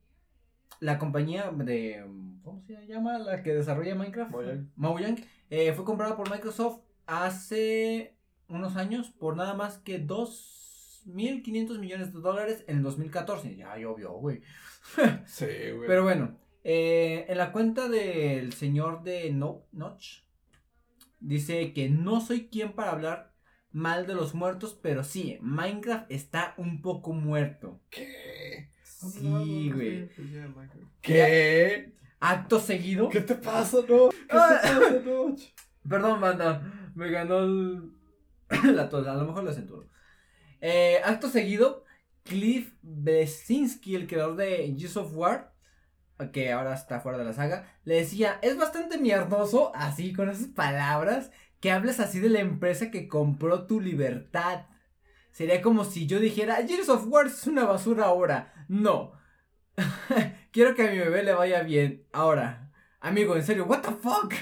la compañía de. ¿Cómo se llama? La que desarrolla Minecraft. Mojang. Mojang. eh, fue comprada por Microsoft hace unos años por nada más que 2.500 millones de dólares en el 2014. Ya llovió, güey. <laughs> Sí, güey. Pero bueno, eh, en la cuenta del señor de no Notch, dice que no soy quien para hablar mal de los muertos, pero sí, Minecraft está un poco muerto. ¿Qué? Sí, güey. ¿Qué? Acto seguido. ¿Qué te pasa, no? ¿Qué te Ah. pasa, Notch? Perdón, banda. Me ganó el... <coughs> la tos. A lo mejor lo acentúo. Eh, acto seguido, Cliff Blesinski, el creador de Gears of War, que ahora está fuera de la saga, le decía, es bastante mierdoso, así con esas palabras, que hables así de la empresa que compró tu libertad. Sería como si yo dijera, Gears of War es una basura ahora. No. <laughs> Quiero que a mi bebé le vaya bien. Ahora. Amigo, en serio, what the fuck?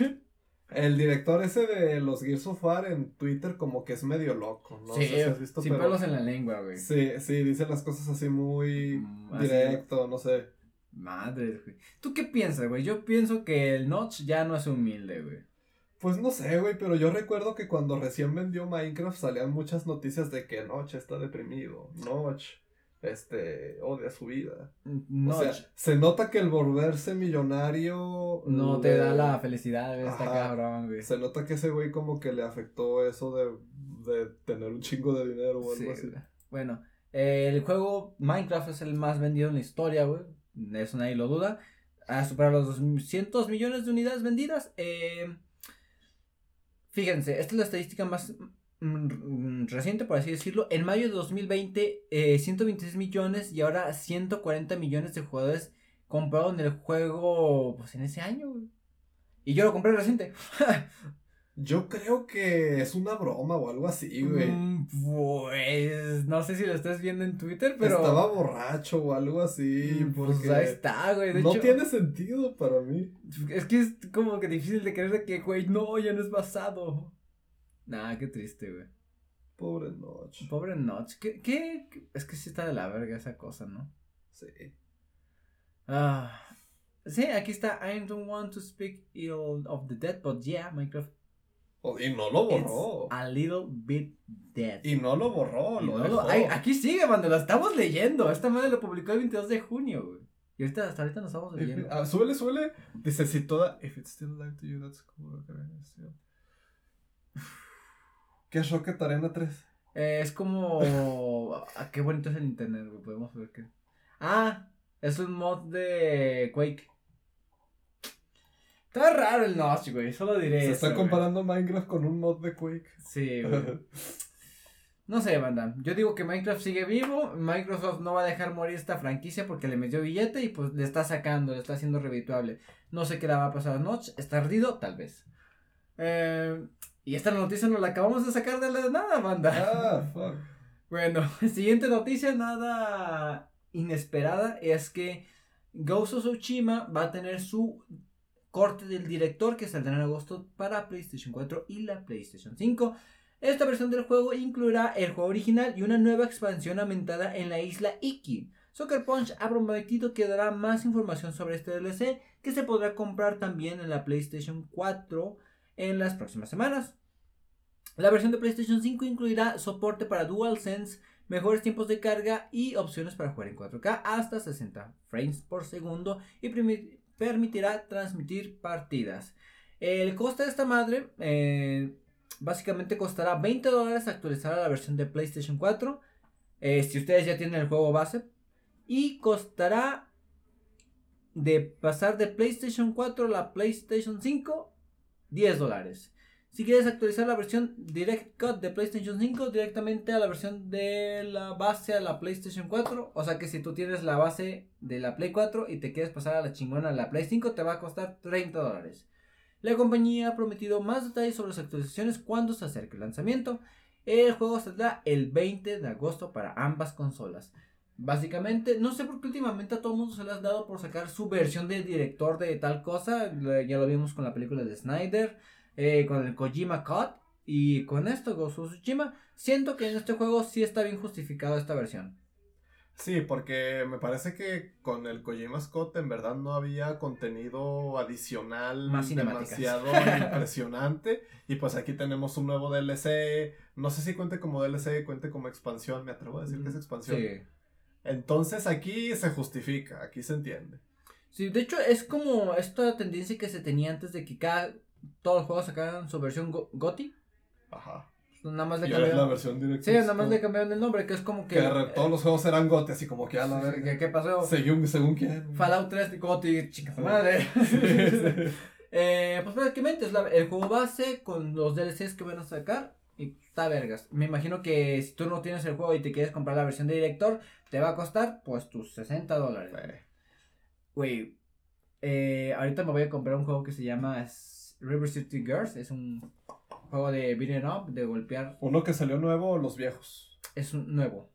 El director ese de los Gears of War en Twitter como que es medio loco, ¿no? sí, sé si has visto, sin pero- pelos en la lengua, güey. Sí, sí, dice las cosas así muy Mm, así. directo, no sé. Madre, güey. ¿Tú qué piensas, güey? Yo pienso que el Notch ya no es humilde, güey. Pues no sé, güey, pero yo recuerdo que cuando recién vendió Minecraft salían muchas noticias de que Notch está deprimido, Notch, este, odia su vida. Notch O sea, se nota que el volverse millonario... no te da la felicidad. Está Ajá. cabrón, güey. Se nota que ese güey como que le afectó eso de, de tener un chingo de dinero o algo Sí, así. güey. Bueno, eh, el juego Minecraft es el más vendido en la historia, güey. Eso nadie lo duda. Ha superado los 200 millones de unidades vendidas. Eh, fíjense, esta es la estadística más mm, mm, reciente, por así decirlo. En mayo de 2020, eh, 126 millones y ahora 140 millones de jugadores compraron el juego pues en ese año. Y yo lo compré reciente. <laughs> Yo creo que es una broma o algo así, güey. Mm, Pues no sé si lo estás viendo en Twitter, pero... Estaba borracho o algo así. Mm, Porque Pues ahí está, güey. De no hecho, tiene sentido para mí. Es que es como que difícil de creer de que, güey, no, ya no es basado. Nah, qué triste, güey. Pobre Notch. Pobre Notch. ¿Qué, ¿Qué, Es que sí está de la verga esa cosa, ¿no? Sí. Ah. Sí, aquí está. I don't want to speak ill of the dead, but yeah, Minecraft. Oh, y no lo borró. a little bit dead. Y no lo borró, lo no dejó. Ay, aquí sigue, mando, lo estamos leyendo. Esta madre lo publicó el 22 de junio, güey. Y ahorita, hasta ahorita nos estamos leyendo. Ah, súbele, súbele. Dice, si toda... If it's still alive to you, that's cool. Okay. ¿Qué es Rocket Arena 3? Eh, es como... <laughs> ah, qué bonito es el internet, güey. Podemos ver que... Ah, es un mod de Quake. Está raro el Notch, güey. Solo diré Se eso, está güey. comparando Minecraft con un mod de Quake. Sí, <laughs> güey. No sé, banda. Yo digo que Minecraft sigue vivo. Microsoft no va a dejar morir esta franquicia porque le metió billete y pues le está sacando, le está haciendo redituable. No sé qué le va a pasar a Notch. ¿Está ardido? Tal vez. Eh, y esta noticia nos la acabamos de sacar de la nada, banda. ah, fuck. <laughs> Bueno, <laughs> siguiente noticia, nada inesperada, es que Ghost of Tsushima va a tener su corte del director que saldrá en agosto para PlayStation 4 y la PlayStation 5. Esta versión del juego incluirá el juego original y una nueva expansión aumentada en la isla Iki. Soccer Punch ha prometido que dará más información sobre este DLC que se podrá comprar también en la PlayStation 4 en las próximas semanas. La versión de PlayStation 5 incluirá soporte para DualSense, mejores tiempos de carga y opciones para jugar en 4K hasta 60 frames por segundo y permi- permitirá transmitir partidas. El coste de esta madre eh, básicamente costará 20 dólares actualizar a la versión de PlayStation 4 eh, si ustedes ya tienen el juego base y costará de pasar de PlayStation 4 a la PlayStation 5 10 dólares. Si quieres actualizar la versión Direct Cut de PlayStation 5 directamente a la versión de la base a la PlayStation 4, o sea que si tú tienes la base de la Play 4 y te quieres pasar a la chingona a la Play 5, te va a costar 30 dólares. La compañía ha prometido más detalles sobre las actualizaciones cuando se acerque el lanzamiento. El juego saldrá el 20 de agosto para ambas consolas. Básicamente, no sé por qué últimamente a todo el mundo se le ha dado por sacar su versión de director de tal cosa. Ya lo vimos con la película de Snyder, eh, con el Kojima Cut. Y con esto, of Tsushima, siento que en este juego sí está bien justificado esta versión. Sí, porque me parece que con el Kojima Scott en verdad no había contenido adicional Más demasiado <laughs> impresionante. Y pues aquí tenemos un nuevo DLC. No sé si cuente como DLC, cuente como expansión. Me atrevo a decir que es expansión. Sí. Entonces aquí se justifica, aquí se entiende. Sí, de hecho es como esta tendencia que se tenía antes de que cada todos los juegos sacaran su versión go- GOTY. Ajá. Nada más le es la cambiaron. versión directa. Sí, nada más le cambiaron el nombre, que es como que. Que todos los juegos eran gotes, así como que a la ¿Qué, verga. qué pasó? Según, según quién. Fallout 3 GOTY, chica su madre. <laughs> Sí. <laughs> Eh, pues prácticamente es la- el juego base con los DLCs que van a sacar. Y está vergas. Me imagino que si tú no tienes el juego y te quieres comprar la versión de director, te va a costar pues tus 60 dólares. Eh, Güey, eh, ahorita me voy a comprar un juego que se llama River City Girls. Es un juego de beat'em up, de golpear. Uno que salió nuevo, los viejos. Es un nuevo.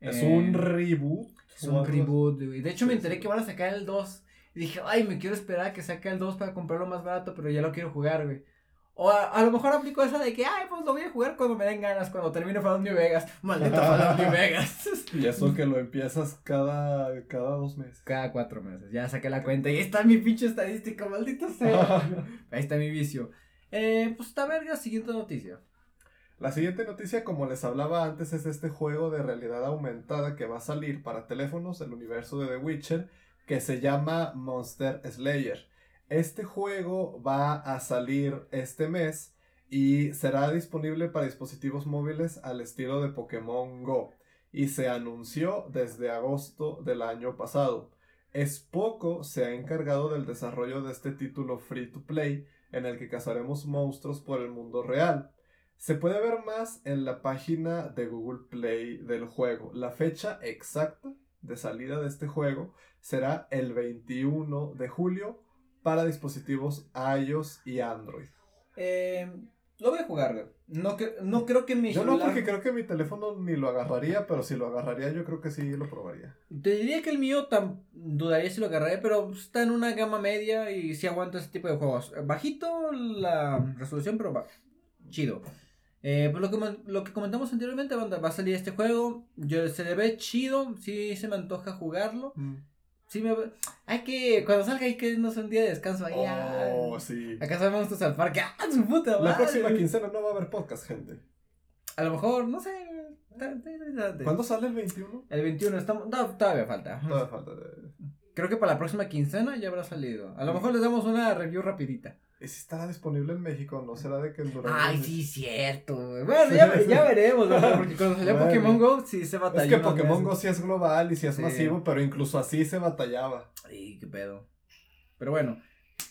Es Eh, un reboot. Es un reboot, güey. De hecho, me enteré sí. que van a sacar el 2. Y dije, ay, me quiero esperar a que saque el 2 para comprarlo más barato, pero ya lo quiero jugar, güey. O a, a lo mejor aplico esa de que, ay, pues lo voy a jugar cuando me den ganas, cuando termine Fallout New Vegas. Maldito <laughs> Fallout New Vegas. <laughs> Y eso que lo empiezas cada, cada dos meses. Cada cuatro meses. Ya saqué la cuenta y ahí está mi pinche estadística, maldito sea. <laughs> Ahí está mi vicio. Eh, pues está verga, siguiente noticia. La siguiente noticia, como les hablaba antes, es este juego de realidad aumentada que va a salir para teléfonos del universo de The Witcher, que se llama Monster Slayer. Este juego va a salir este mes y será disponible para dispositivos móviles al estilo de Pokémon Go. Y se anunció desde agosto del año pasado. Spoco se ha encargado del desarrollo de este título free to play en el que cazaremos monstruos por el mundo real. Se puede ver más en la página de Google Play del juego. La fecha exacta de salida de este juego será el 21 de julio para dispositivos iOS y Android. Eh, lo voy a jugar, güey. No, cre- no creo que mi Yo no porque creo que mi teléfono ni lo agarraría, pero si lo agarraría yo creo que sí lo probaría. Te diría que el mío tan dudaría si lo agarraré, pero está en una gama media y sí aguanta ese tipo de juegos. Bajito la resolución, pero va. Chido. Eh, pues lo que, lo que comentamos anteriormente, banda, va a salir este juego. Yo, se le ve chido, sí se me antoja jugarlo. Mm. Sí me... Hay que, cuando salga hay que irnos un día de descanso ahí. Oh, sí. Acá sabemos al parque. ¡Ah, su puta madre! La próxima quincena no va a haber podcast, gente. A lo mejor, no sé. ¿Cuándo sale el 21? El 21 estamos... No, todavía falta. Todavía falta. de- Creo que para la próxima quincena ya habrá salido. A lo mejor les damos una review rapidita. ¿Y si estará disponible en México? ¿No será de que durante Ay, sí, cierto. Bueno, ya, ya veremos, ¿verdad? <laughs> Porque cuando salió Bueno. Pokémon Go, sí se batalló. Es que Pokémon. Go sí es global y sí es Sí. masivo, pero incluso así se batallaba. Ay, qué pedo. Pero bueno,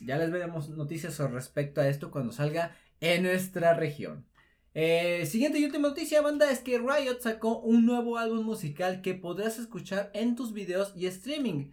ya les veremos noticias respecto a esto cuando salga en nuestra región. Eh, siguiente y última noticia, banda, es que Riot sacó un nuevo álbum musical que podrás escuchar en tus videos y streaming.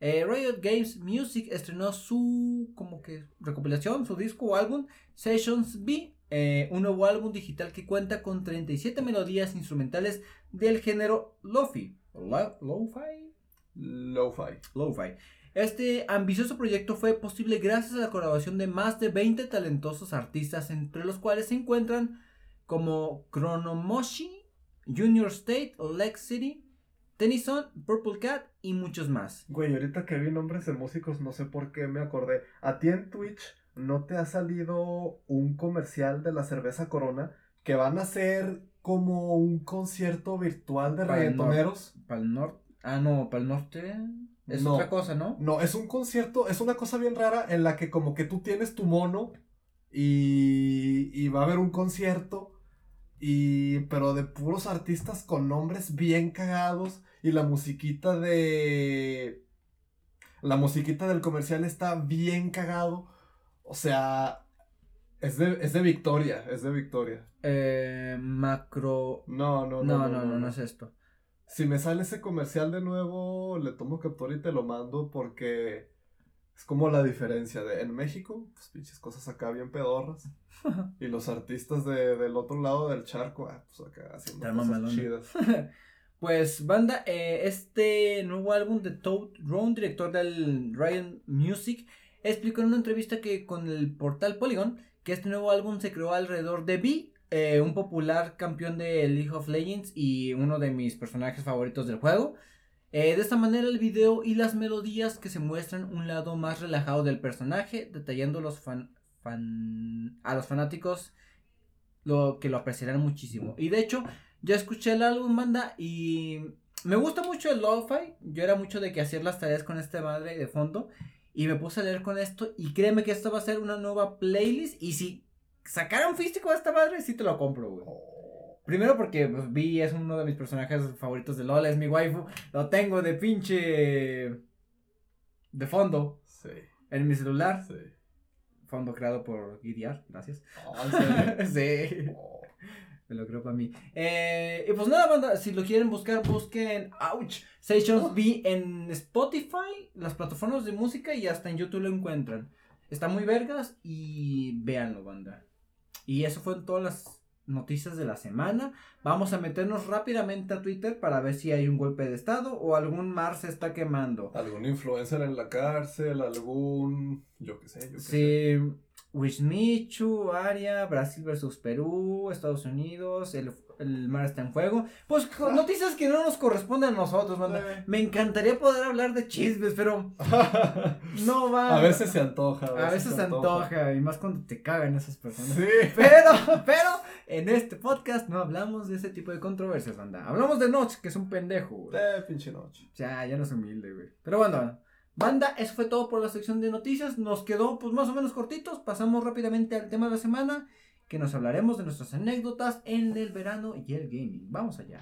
Eh, Riot Games Music estrenó su como que recopilación, su disco o álbum Sessions B, eh, un nuevo álbum digital que cuenta con 37 melodías instrumentales del género Lo-Fi. Lo- Lo-Fi. Lo-fi. Lo-Fi. Este ambicioso proyecto fue posible gracias a la colaboración de más de 20 talentosos artistas, entre los cuales se encuentran como Chronomoshi, Junior State, Lex City, Tennyson, Purple Cat y muchos más. Güey, ahorita que vi nombres de músicos, no sé por qué me acordé. A ti en Twitch no te ha salido un comercial de la cerveza Corona que van a hacer como un concierto virtual de reggaetoneros. Para el norte. Ah, no, para el norte. Es No. otra cosa, ¿no? No, es un concierto, es una cosa bien rara en la que como que tú tienes tu mono y, y va a haber un concierto y pero de puros artistas con nombres bien cagados y la musiquita de la musiquita del comercial está bien cagado. O sea, es de, es de Victoria, es de Victoria. Eh, macro. No, no, No, no, no, no, es esto. Si me sale ese comercial de nuevo, le tomo captura y te lo mando porque es como la diferencia de en México, pues pinches cosas acá bien pedorras. <laughs> y los artistas de, del otro lado del charco, ah, pues acá haciendo cosas chidas. <laughs> Pues, banda, eh, este nuevo álbum de Toad Round, director del Ryan Music, explicó en una entrevista que con el portal Polygon que este nuevo álbum se creó alrededor de Vi, eh, un popular campeón de League of Legends y uno de mis personajes favoritos del juego. Eh, de esta manera el video y las melodías que se muestran un lado más relajado del personaje, detallando los fan- a los fanáticos lo que lo apreciarán muchísimo. Y de hecho, ya escuché el álbum, banda, y me gusta mucho el lo-fi. Yo era mucho de que hacer las tareas con esta madre de fondo. Y me puse a leer con esto. Y créeme que esto va a ser una nueva playlist. Y si sacaran físico de esta madre, sí te lo compro, güey. Primero porque pues, Vi es uno de mis personajes favoritos de LOL, es mi waifu. Lo tengo de pinche. de fondo Sí, en mi celular. sí. Fondo creado por Gidear, gracias. Oh, ¿en serio? <laughs> sí. Oh. Me lo creo para mí. Eh, y pues nada, banda, si lo quieren buscar, busquen Ouch Sessions B en Spotify, las plataformas de música y hasta en YouTube lo encuentran. Está muy vergas y véanlo, banda. Y eso fue todas las noticias de la semana. Vamos a meternos rápidamente a Twitter para ver si hay un golpe de estado o algún mar se está quemando. ¿Algún influencer en la cárcel? ¿Algún... yo qué sé, yo qué sé? Sí, Wismichu, Aria, Brasil versus Perú, Estados Unidos, el, el mar está en fuego. Pues co- noticias que no nos corresponden a nosotros, banda. Eh. Me encantaría poder hablar de chismes, pero <laughs> no va. a veces se antoja. A veces se antoja, y más cuando te cagan esas personas. Sí. Pero, pero, en este podcast no hablamos de ese tipo de controversias, banda. Hablamos de Notch, que es un pendejo, güey. Eh, pinche noche. Ya, ya no es humilde, güey. Pero bueno, banda, eso fue todo por la sección de noticias. Nos quedó, pues, más o menos cortitos. Pasamos rápidamente al tema de la semana, que nos hablaremos de nuestras anécdotas en el verano y el gaming. Vamos allá.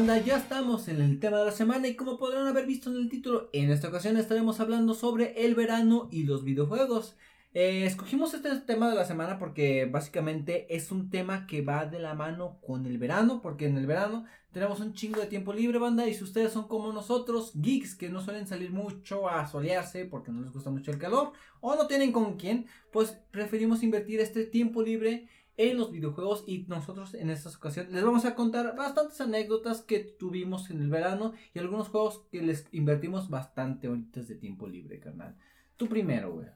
Banda, ya estamos en el tema de la semana y como podrán haber visto en el título, en esta ocasión estaremos hablando sobre el verano y los videojuegos. Eh, escogimos este tema de la semana porque básicamente es un tema que va de la mano con el verano, porque en el verano Tenemos un chingo de tiempo libre, banda, y si ustedes son como nosotros, geeks, que no suelen salir mucho a solearse porque no les gusta mucho el calor, o no tienen con quién, pues preferimos invertir este tiempo libre en los videojuegos y nosotros en estas ocasiones les vamos a contar bastantes anécdotas que tuvimos en el verano y algunos juegos que les invertimos bastante horitas de tiempo libre, carnal. Tú primero, güey.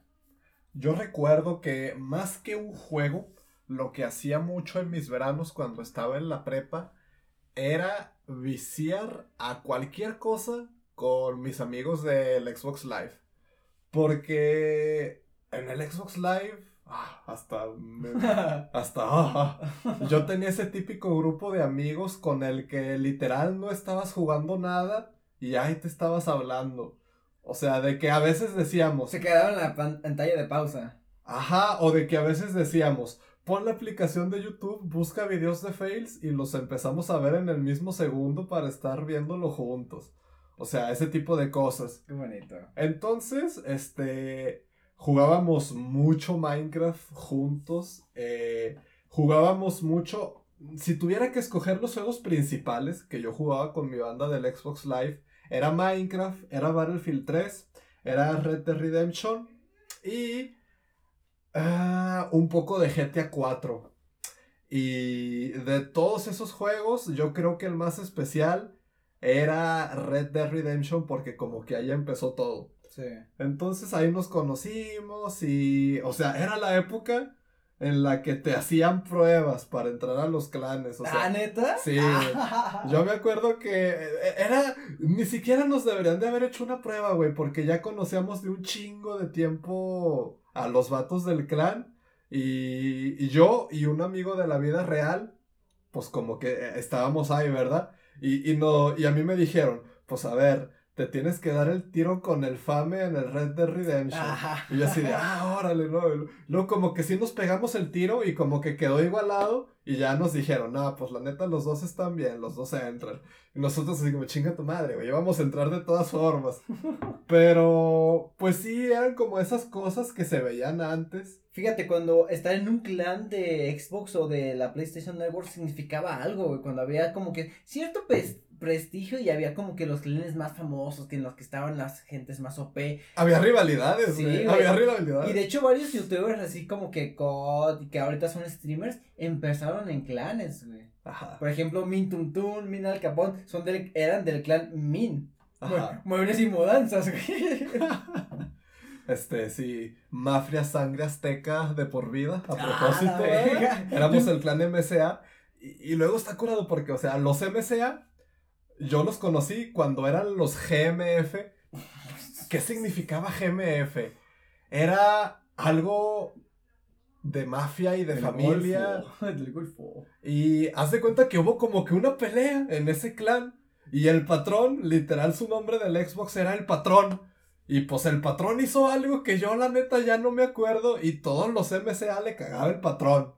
Yo recuerdo que más que un juego, lo que hacía mucho en mis veranos cuando estaba en la prepa era viciar a cualquier cosa con mis amigos del Xbox Live. Porque en el Xbox Live, ah, hasta, <laughs> hasta, ah, yo tenía ese típico grupo de amigos con el que literal no estabas jugando nada y ahí te estabas hablando. O sea, de que a veces decíamos. Se quedaba en la pantalla de pausa. Ajá, o de que a veces decíamos, pon la aplicación de YouTube, busca videos de fails y los empezamos a ver en el mismo segundo para estar viéndolo juntos. O sea, ese tipo de cosas. Qué bonito. Entonces, este, jugábamos mucho Minecraft juntos. Eh, jugábamos mucho. Si tuviera que escoger los juegos principales que yo jugaba con mi banda del Xbox Live, era Minecraft, era Battlefield 3, era Red Dead Redemption y Ah, un poco de GTA 4. Y de todos esos juegos, yo creo que el más especial era Red Dead Redemption porque como que ahí empezó todo. Sí. Entonces ahí nos conocimos y, o sea, era la época en la que te hacían pruebas para entrar a los clanes. O sea, ¿Ah, neta? Sí. <laughs> Yo me acuerdo que eh, era, ni siquiera nos deberían de haber hecho una prueba, güey, porque ya conocíamos de un chingo de tiempo a los vatos del clan. Y, yo y un amigo de la vida real, pues como que eh, estábamos ahí, ¿verdad? Y, y, no, y a mí me dijeron, pues a ver, te tienes que dar el tiro con el Fame en el Red Dead Redemption. Y yo así de, ah, órale, no. Luego como que sí nos pegamos el tiro y como que quedó igualado y ya nos dijeron, no, pues la neta los dos están bien, los dos entran. Y nosotros así como, chinga tu madre, güey, vamos a entrar de todas formas. <laughs> Pero, pues sí, eran como esas cosas que se veían antes. Fíjate, cuando estar en un clan de Xbox o de la PlayStation Network significaba algo, güey, cuando había como que cierto pes prestigio y había como que los clanes más famosos, que en los que estaban las gentes más OP. Había rivalidades, sí, Había rivalidades. Y de hecho varios youtubers así como que COD y que ahorita son streamers empezaron en clanes, güey. Ajá. Por ejemplo, Min Tuntun, Min Al Capón, son del, eran del clan Min. Ajá. Muebles y mudanzas, güey. <laughs> Este, sí, Mafia Sangre Azteca de por vida, a ah, propósito. <laughs> éramos el clan MSA. Y, y, luego está curado porque, o sea, los MSA yo los conocí cuando eran los GMF. ¿Qué significaba GMF? Era algo de mafia y de familia. <laughs> Y haz de cuenta que hubo como que una pelea en ese clan. Y el patrón, literal su nombre del Xbox era el patrón. Y pues el patrón hizo algo que yo la neta ya no me acuerdo. Y todos los MCA le cagaba el patrón.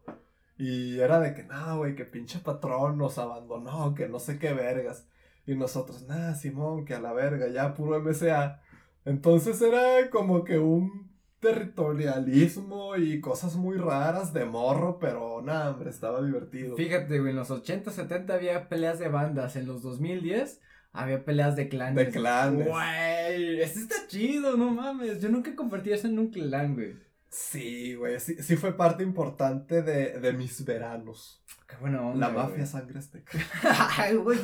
Y era de que, no, güey, que pinche patrón nos abandonó, que no sé qué vergas. Y nosotros, nada, Simón, que a la verga, ya puro MSA. Entonces era como que un territorialismo y cosas muy raras de morro, pero nada, hombre, estaba divertido. Fíjate, güey, en los 80, 70 había peleas de bandas, en los 2010 había peleas de clanes. De clanes. Güey, eso está chido, no mames. Yo nunca convertí eso en un clan, güey. Sí, güey, sí, sí fue parte importante de, de mis veranos. Qué buena onda. La mafia sangre azteca. <laughs> Ay, güey,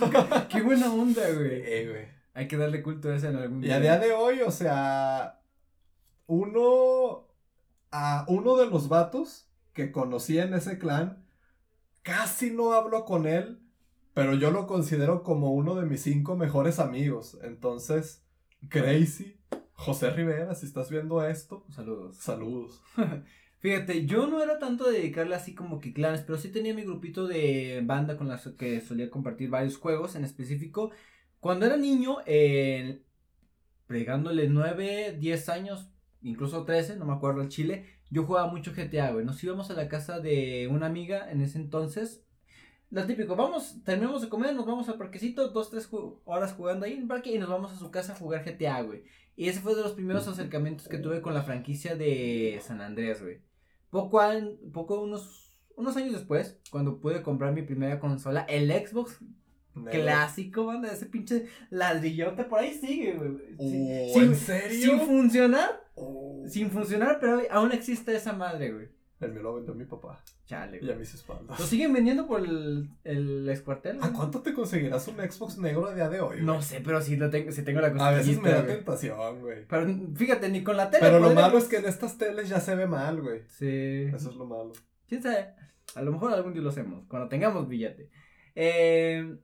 qué, buena onda, güey. Eh, güey. Hay que darle culto a ese en algún día. Y a día de hoy, o sea, uno, a uno de los vatos que conocí en ese clan, casi no hablo con él, pero yo lo considero como uno de mis cinco mejores amigos. Entonces, Crazy, José Rivera, si estás viendo esto. Saludos. Saludos. <laughs> Fíjate, yo no era tanto de dedicarle así como que clanes, pero sí tenía mi grupito de banda con las que solía compartir varios juegos en específico. Cuando era niño, eh, pregándole 9, 10 años, incluso 13, no me acuerdo el chile, yo jugaba mucho GTA, güey. Nos íbamos a la casa de una amiga en ese entonces. Lo típico, vamos, terminamos de comer, nos vamos al parquecito, dos, tres horas jugando ahí en el parque y nos vamos a su casa a jugar GTA, güey. Y ese fue de los primeros acercamientos que tuve con la franquicia de San Andrés, güey. Poco, poco unos, unos años después, cuando pude comprar mi primera consola, el Xbox clásico, banda, ese pinche ladrillote por ahí sigue, güey. Oh, sin- ¿En serio? Sin funcionar, Oh. sin funcionar, pero aún existe esa madre, güey. El mío lo vendió mi papá. Chale, Y a güey. mis espaldas. ¿Lo siguen vendiendo por el, el escuartel? ¿A cuánto te conseguirás un Xbox negro a día de hoy? No güey? sé, pero sí lo tengo, sí tengo la A veces me da güey. tentación, güey. Pero fíjate, ni con la tele. Pero lo malo es que en estas teles ya se ve mal, güey. Sí. Eso es lo malo. ¿Quién sabe? A lo mejor algún día lo hacemos, cuando tengamos billete. Eh,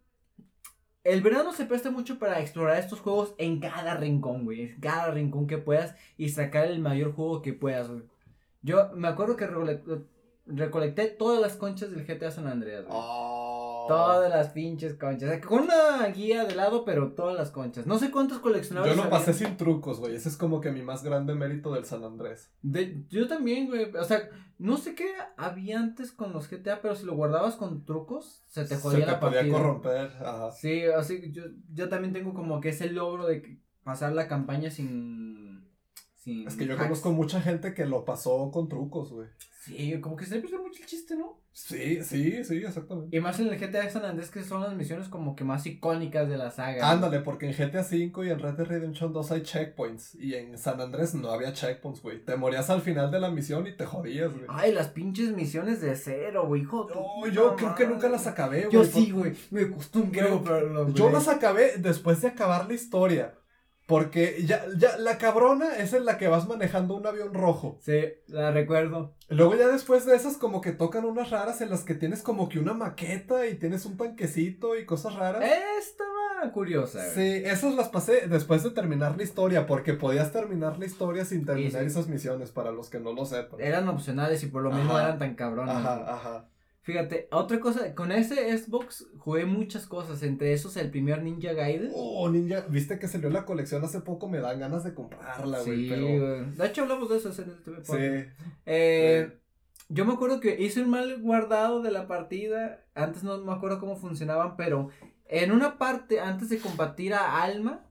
el verano se presta mucho para explorar estos juegos en cada rincón, güey. En cada rincón que puedas y sacar el mayor juego que puedas, güey. Yo me acuerdo que recole- recolecté todas las conchas del GTA San Andreas, güey. Oh. Todas las pinches conchas. O sea, Con una guía de lado, pero todas las conchas. No sé cuántos coleccionables Yo lo había. pasé sin trucos, güey. Ese es como que mi más grande mérito del San Andrés. De- yo también, güey. O sea, no sé qué había antes con los GTA, pero si lo guardabas con trucos, se te jodía se te la podía partida. corromper. Ajá. Sí, así que yo, yo también tengo como que ese logro de que- pasar la campaña sin. Sin Es que yo hacks. conozco mucha gente que lo pasó con trucos, güey. Sí, como que se pierde mucho el chiste, ¿no? Sí, sí, sí, exactamente. Y más en el GTA San Andrés, que son las misiones como que más icónicas de la saga. Ándale, porque en GTA V y en Red Dead Redemption 2 hay checkpoints. Y en San Andrés no había checkpoints, güey. Te morías al final de la misión y te jodías, güey. Ay, las pinches misiones de cero, güey, hijo. No, yo creo que nunca las acabé, güey. Yo sí, güey. Me costó un Creo- huevo, pero Yo las acabé después de acabar la historia. Porque ya, ya, la cabrona es en la que vas manejando un avión rojo. Sí, la recuerdo. Luego ya después de esas como que tocan unas raras en las que tienes como que una maqueta y tienes un tanquecito y cosas raras. Estaba curiosa. Sí, esas las pasé después de terminar la historia, porque podías terminar la historia sin terminar sí. esas misiones, para los que no lo sepan. Eran opcionales y por lo mismo eran tan cabrones. güey. Ajá, ajá. Fíjate, otra cosa, con ese Xbox jugué muchas cosas, entre esos el primer Ninja Gaiden. Oh, ninja, viste que salió la colección hace poco, me dan ganas de comprarla, güey, sí, pero... güey. De hecho hablamos de eso en el TV Sí, Eh, yo me acuerdo que hice un mal guardado de la partida. Antes no me acuerdo cómo funcionaban, pero en una parte, antes de combatir a Alma,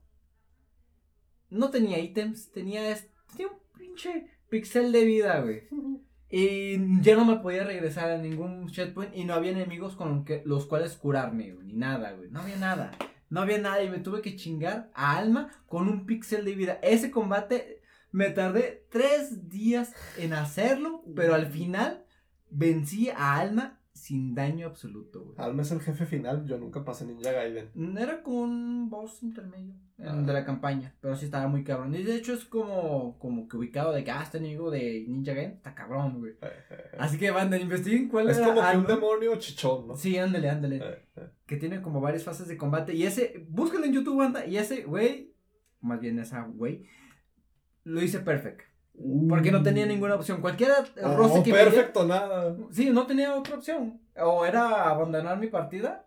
no tenía ítems, tenía, tenía un pinche pixel de vida, güey. <laughs> Y ya no me podía regresar a ningún checkpoint y no había enemigos con que, los cuales curarme, güey, ni nada, güey. No había nada. No había nada y me tuve que chingar a Alma con un pixel de vida. Ese combate me tardé tres días en hacerlo, pero al final vencí a Alma sin daño absoluto, güey. Alma es el jefe final, yo nunca pasé Ninja Gaiden. Era como un boss intermedio en- Ah. de la campaña, pero sí estaba muy cabrón. Y de hecho es como, como que ubicado de que ah, este enemigo de Ninja Gaiden está cabrón, güey. <laughs> Así que banda, investiguen cuál Es era como que un demonio chichón, ¿no? Sí, ándale, ándale. Eh, eh. Que tiene como varias fases de combate. Y ese, búsquenlo en YouTube, banda. Y ese güey, más bien esa güey, lo hice perfect. Porque no tenía ninguna opción. Cualquiera Oh, roce que me diera- perfecto, nada. Sí, no tenía otra opción. O era abandonar mi partida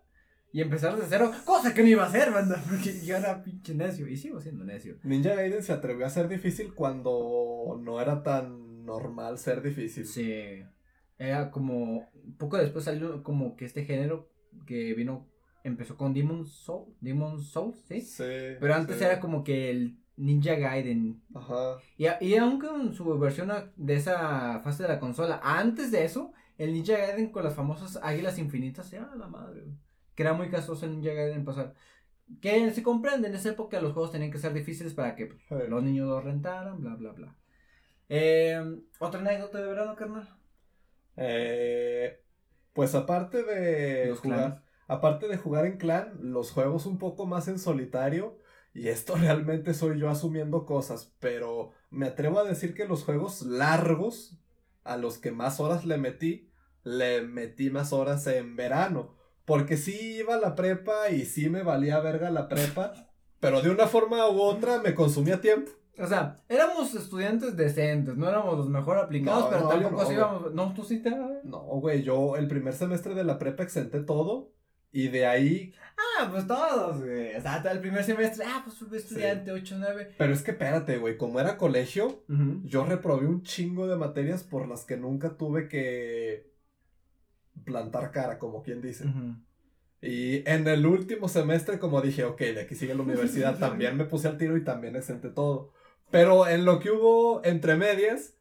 y empezar de cero. Cosa que no iba a hacer, banda. Porque yo era pinche necio. Y sigo siendo necio. Ninja Gaiden se atrevió a ser difícil cuando no era tan normal ser difícil. Sí. Era como. Poco después salió como que este género que vino. Empezó con Demon Soul. Demon Souls, ¿sí? Sí, Pero antes sí. era como que el Ninja Gaiden. Ajá. Y, y aunque en su versión de esa fase de la consola, antes de eso, el Ninja Gaiden con las famosas águilas infinitas, ya la madre, güey. Que era muy casoso el Ninja Gaiden pasar. Que se comprende, en esa época los juegos tenían que ser difíciles para que pues, los niños los rentaran, bla, bla, bla. Eh, Otra anécdota de verano, carnal. Eh, pues aparte de Los jugar, clanes. aparte de jugar en clan, los juegos un poco más en solitario. Y esto <laughs> realmente soy yo asumiendo cosas, pero me atrevo a decir que los juegos largos, a los que más horas le metí, le metí más horas en verano. Porque sí iba a la prepa y sí me valía verga la prepa, pero de una forma u otra me consumía tiempo. O sea, éramos estudiantes decentes, no éramos los mejor aplicados, No, pero no, tampoco no, íbamos. No, tú sí te. No, güey, yo el primer semestre de la prepa exenté todo y de ahí Ah, pues todos, güey. O sea, el primer semestre, ah, pues fui estudiante, 8, 9. Pero es que espérate, güey, como era colegio, yo reprobé un chingo de materias por las que nunca tuve que plantar cara, como quien dice. Y en el último semestre, como dije, ok, de aquí sigue la universidad, <laughs> también me puse al tiro y también exenté todo. Pero en lo que hubo entre medias,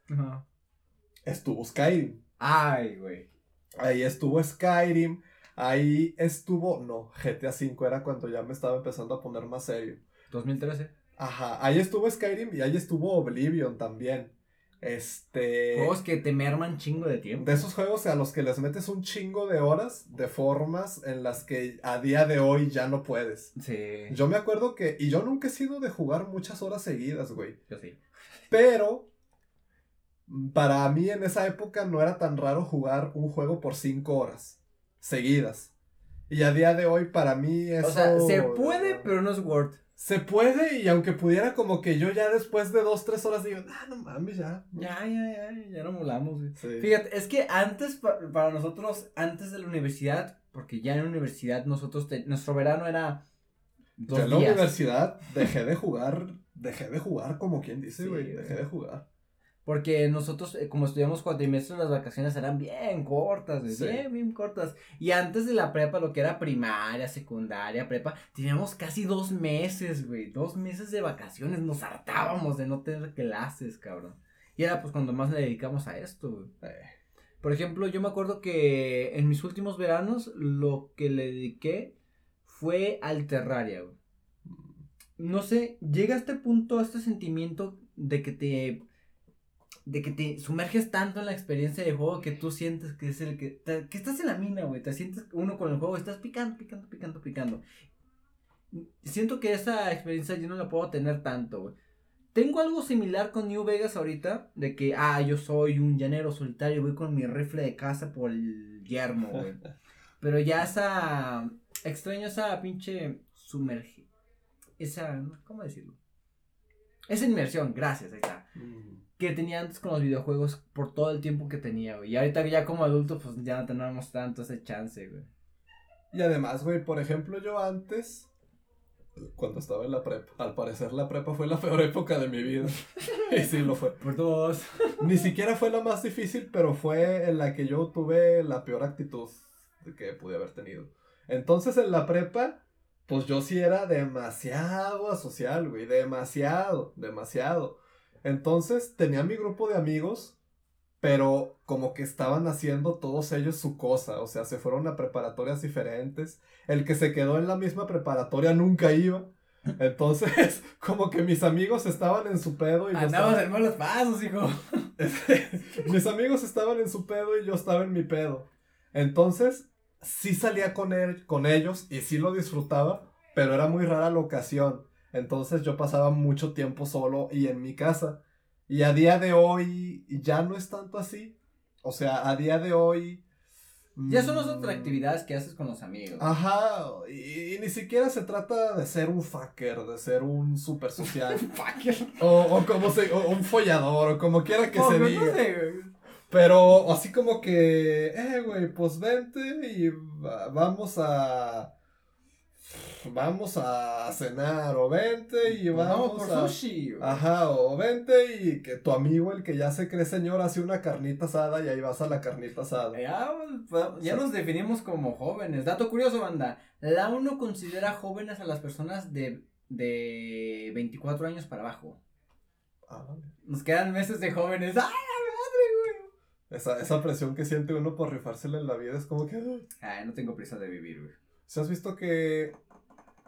estuvo Skyrim. Ay, güey. Ahí estuvo Skyrim. Ahí estuvo, no, GTA V era cuando ya me estaba empezando a poner más serio. 2013. Ajá, ahí estuvo Skyrim y ahí estuvo Oblivion también. Este. Juegos que te merman chingo de tiempo. De esos juegos a los que les metes un chingo de horas, de formas en las que a día de hoy ya no puedes. Sí. Yo me acuerdo que. Y yo nunca he sido de jugar muchas horas seguidas, güey. Yo sí. Pero. Para mí en esa época no era tan raro jugar un juego por cinco horas seguidas. Y a día de hoy para mí eso... O sea, se puede, pero no es Word. Se puede y aunque pudiera como que yo ya después de dos, tres horas digo, ah, no mames, ya. Ya, ya, ya, ya no molamos, güey. Sí. Fíjate, es que antes, pa- para nosotros, antes de la universidad, porque ya en la universidad nosotros, te- nuestro verano era dos en la días. universidad dejé de jugar, dejé de jugar como quien dice, Sí, güey, güey. dejé de jugar. Porque nosotros, eh, como estudiamos cuatrimestres, las vacaciones eran bien cortas, güey, Sí. bien, bien cortas. Y antes de la prepa, lo que era primaria, secundaria, prepa, teníamos casi dos meses, güey. Dos meses de vacaciones. Nos hartábamos de no tener clases, cabrón. Y era pues cuando más le dedicamos a esto, güey. Eh, Por ejemplo, yo me acuerdo que en mis últimos veranos lo que le dediqué fue al Terraria, güey. No sé, llega a este punto, a este sentimiento de que te. De que te sumerges tanto en la experiencia de juego que tú sientes que es el que. te- que estás en la mina, güey. Te sientes uno con el juego, estás picando, picando, picando, picando. Siento que esa experiencia yo no la puedo tener tanto, güey. Tengo algo similar con New Vegas ahorita, de que, ah, yo soy un llanero solitario, voy con mi rifle de caza por el yermo, güey. <laughs> Pero ya esa, extraño esa pinche sumerge, esa, ¿cómo decirlo? Esa inmersión, gracias, ahí está. mm, Que tenía antes con los videojuegos por todo el tiempo que tenía, güey. Y ahorita ya como adulto, pues ya no tenemos tanto ese chance, güey. Y además, güey, por ejemplo, yo antes, cuando estaba en la prepa, al parecer la prepa fue la peor época de mi vida. <laughs> y sí lo fue. Por dos. <laughs> Ni siquiera fue la más difícil, pero fue en la que yo tuve la peor actitud que pude haber tenido. Entonces en la prepa, pues yo sí era demasiado asocial, güey, demasiado, demasiado. Entonces tenía mi grupo de amigos, pero como que estaban haciendo todos ellos su cosa, o sea, se fueron a preparatorias diferentes. El que se quedó en la misma preparatoria nunca iba. Entonces, <laughs> como que mis amigos estaban en su pedo y yo Andamos estaba- en malos pasos, hijo. <laughs> mis amigos estaban en su pedo y yo estaba en mi pedo. Entonces, sí salía con él, con ellos y sí lo disfrutaba, pero era muy rara la ocasión. Entonces yo pasaba mucho tiempo solo y en mi casa. Y a día de hoy ya no es tanto así. O sea, a día de hoy... Ya son las mm, otras actividades que haces con los amigos. Ajá, y, y ni siquiera se trata de ser un fucker, de ser un super <laughs> social, o, o como se, o un follador, o como quiera que Oh, se no diga. sé. Pero así como que, eh, güey, pues vente y va- vamos a... Vamos a cenar, o vente y vamos, Vamos por a... sushi. güey. Ajá, o vente y que tu amigo, el que ya se cree señor, hace una carnita asada y ahí vas a la carnita asada. Ya, pues, ya nos definimos como jóvenes. Dato curioso, banda. La ONU considera jóvenes a las personas de, de 24 años para abajo. Ah, vale. Nos quedan meses de jóvenes. ¡Ay, la madre, güey! esa, esa presión que siente uno por rifársela en la vida es como que... Ay, no tengo prisa de vivir, güey. ¿Se has visto que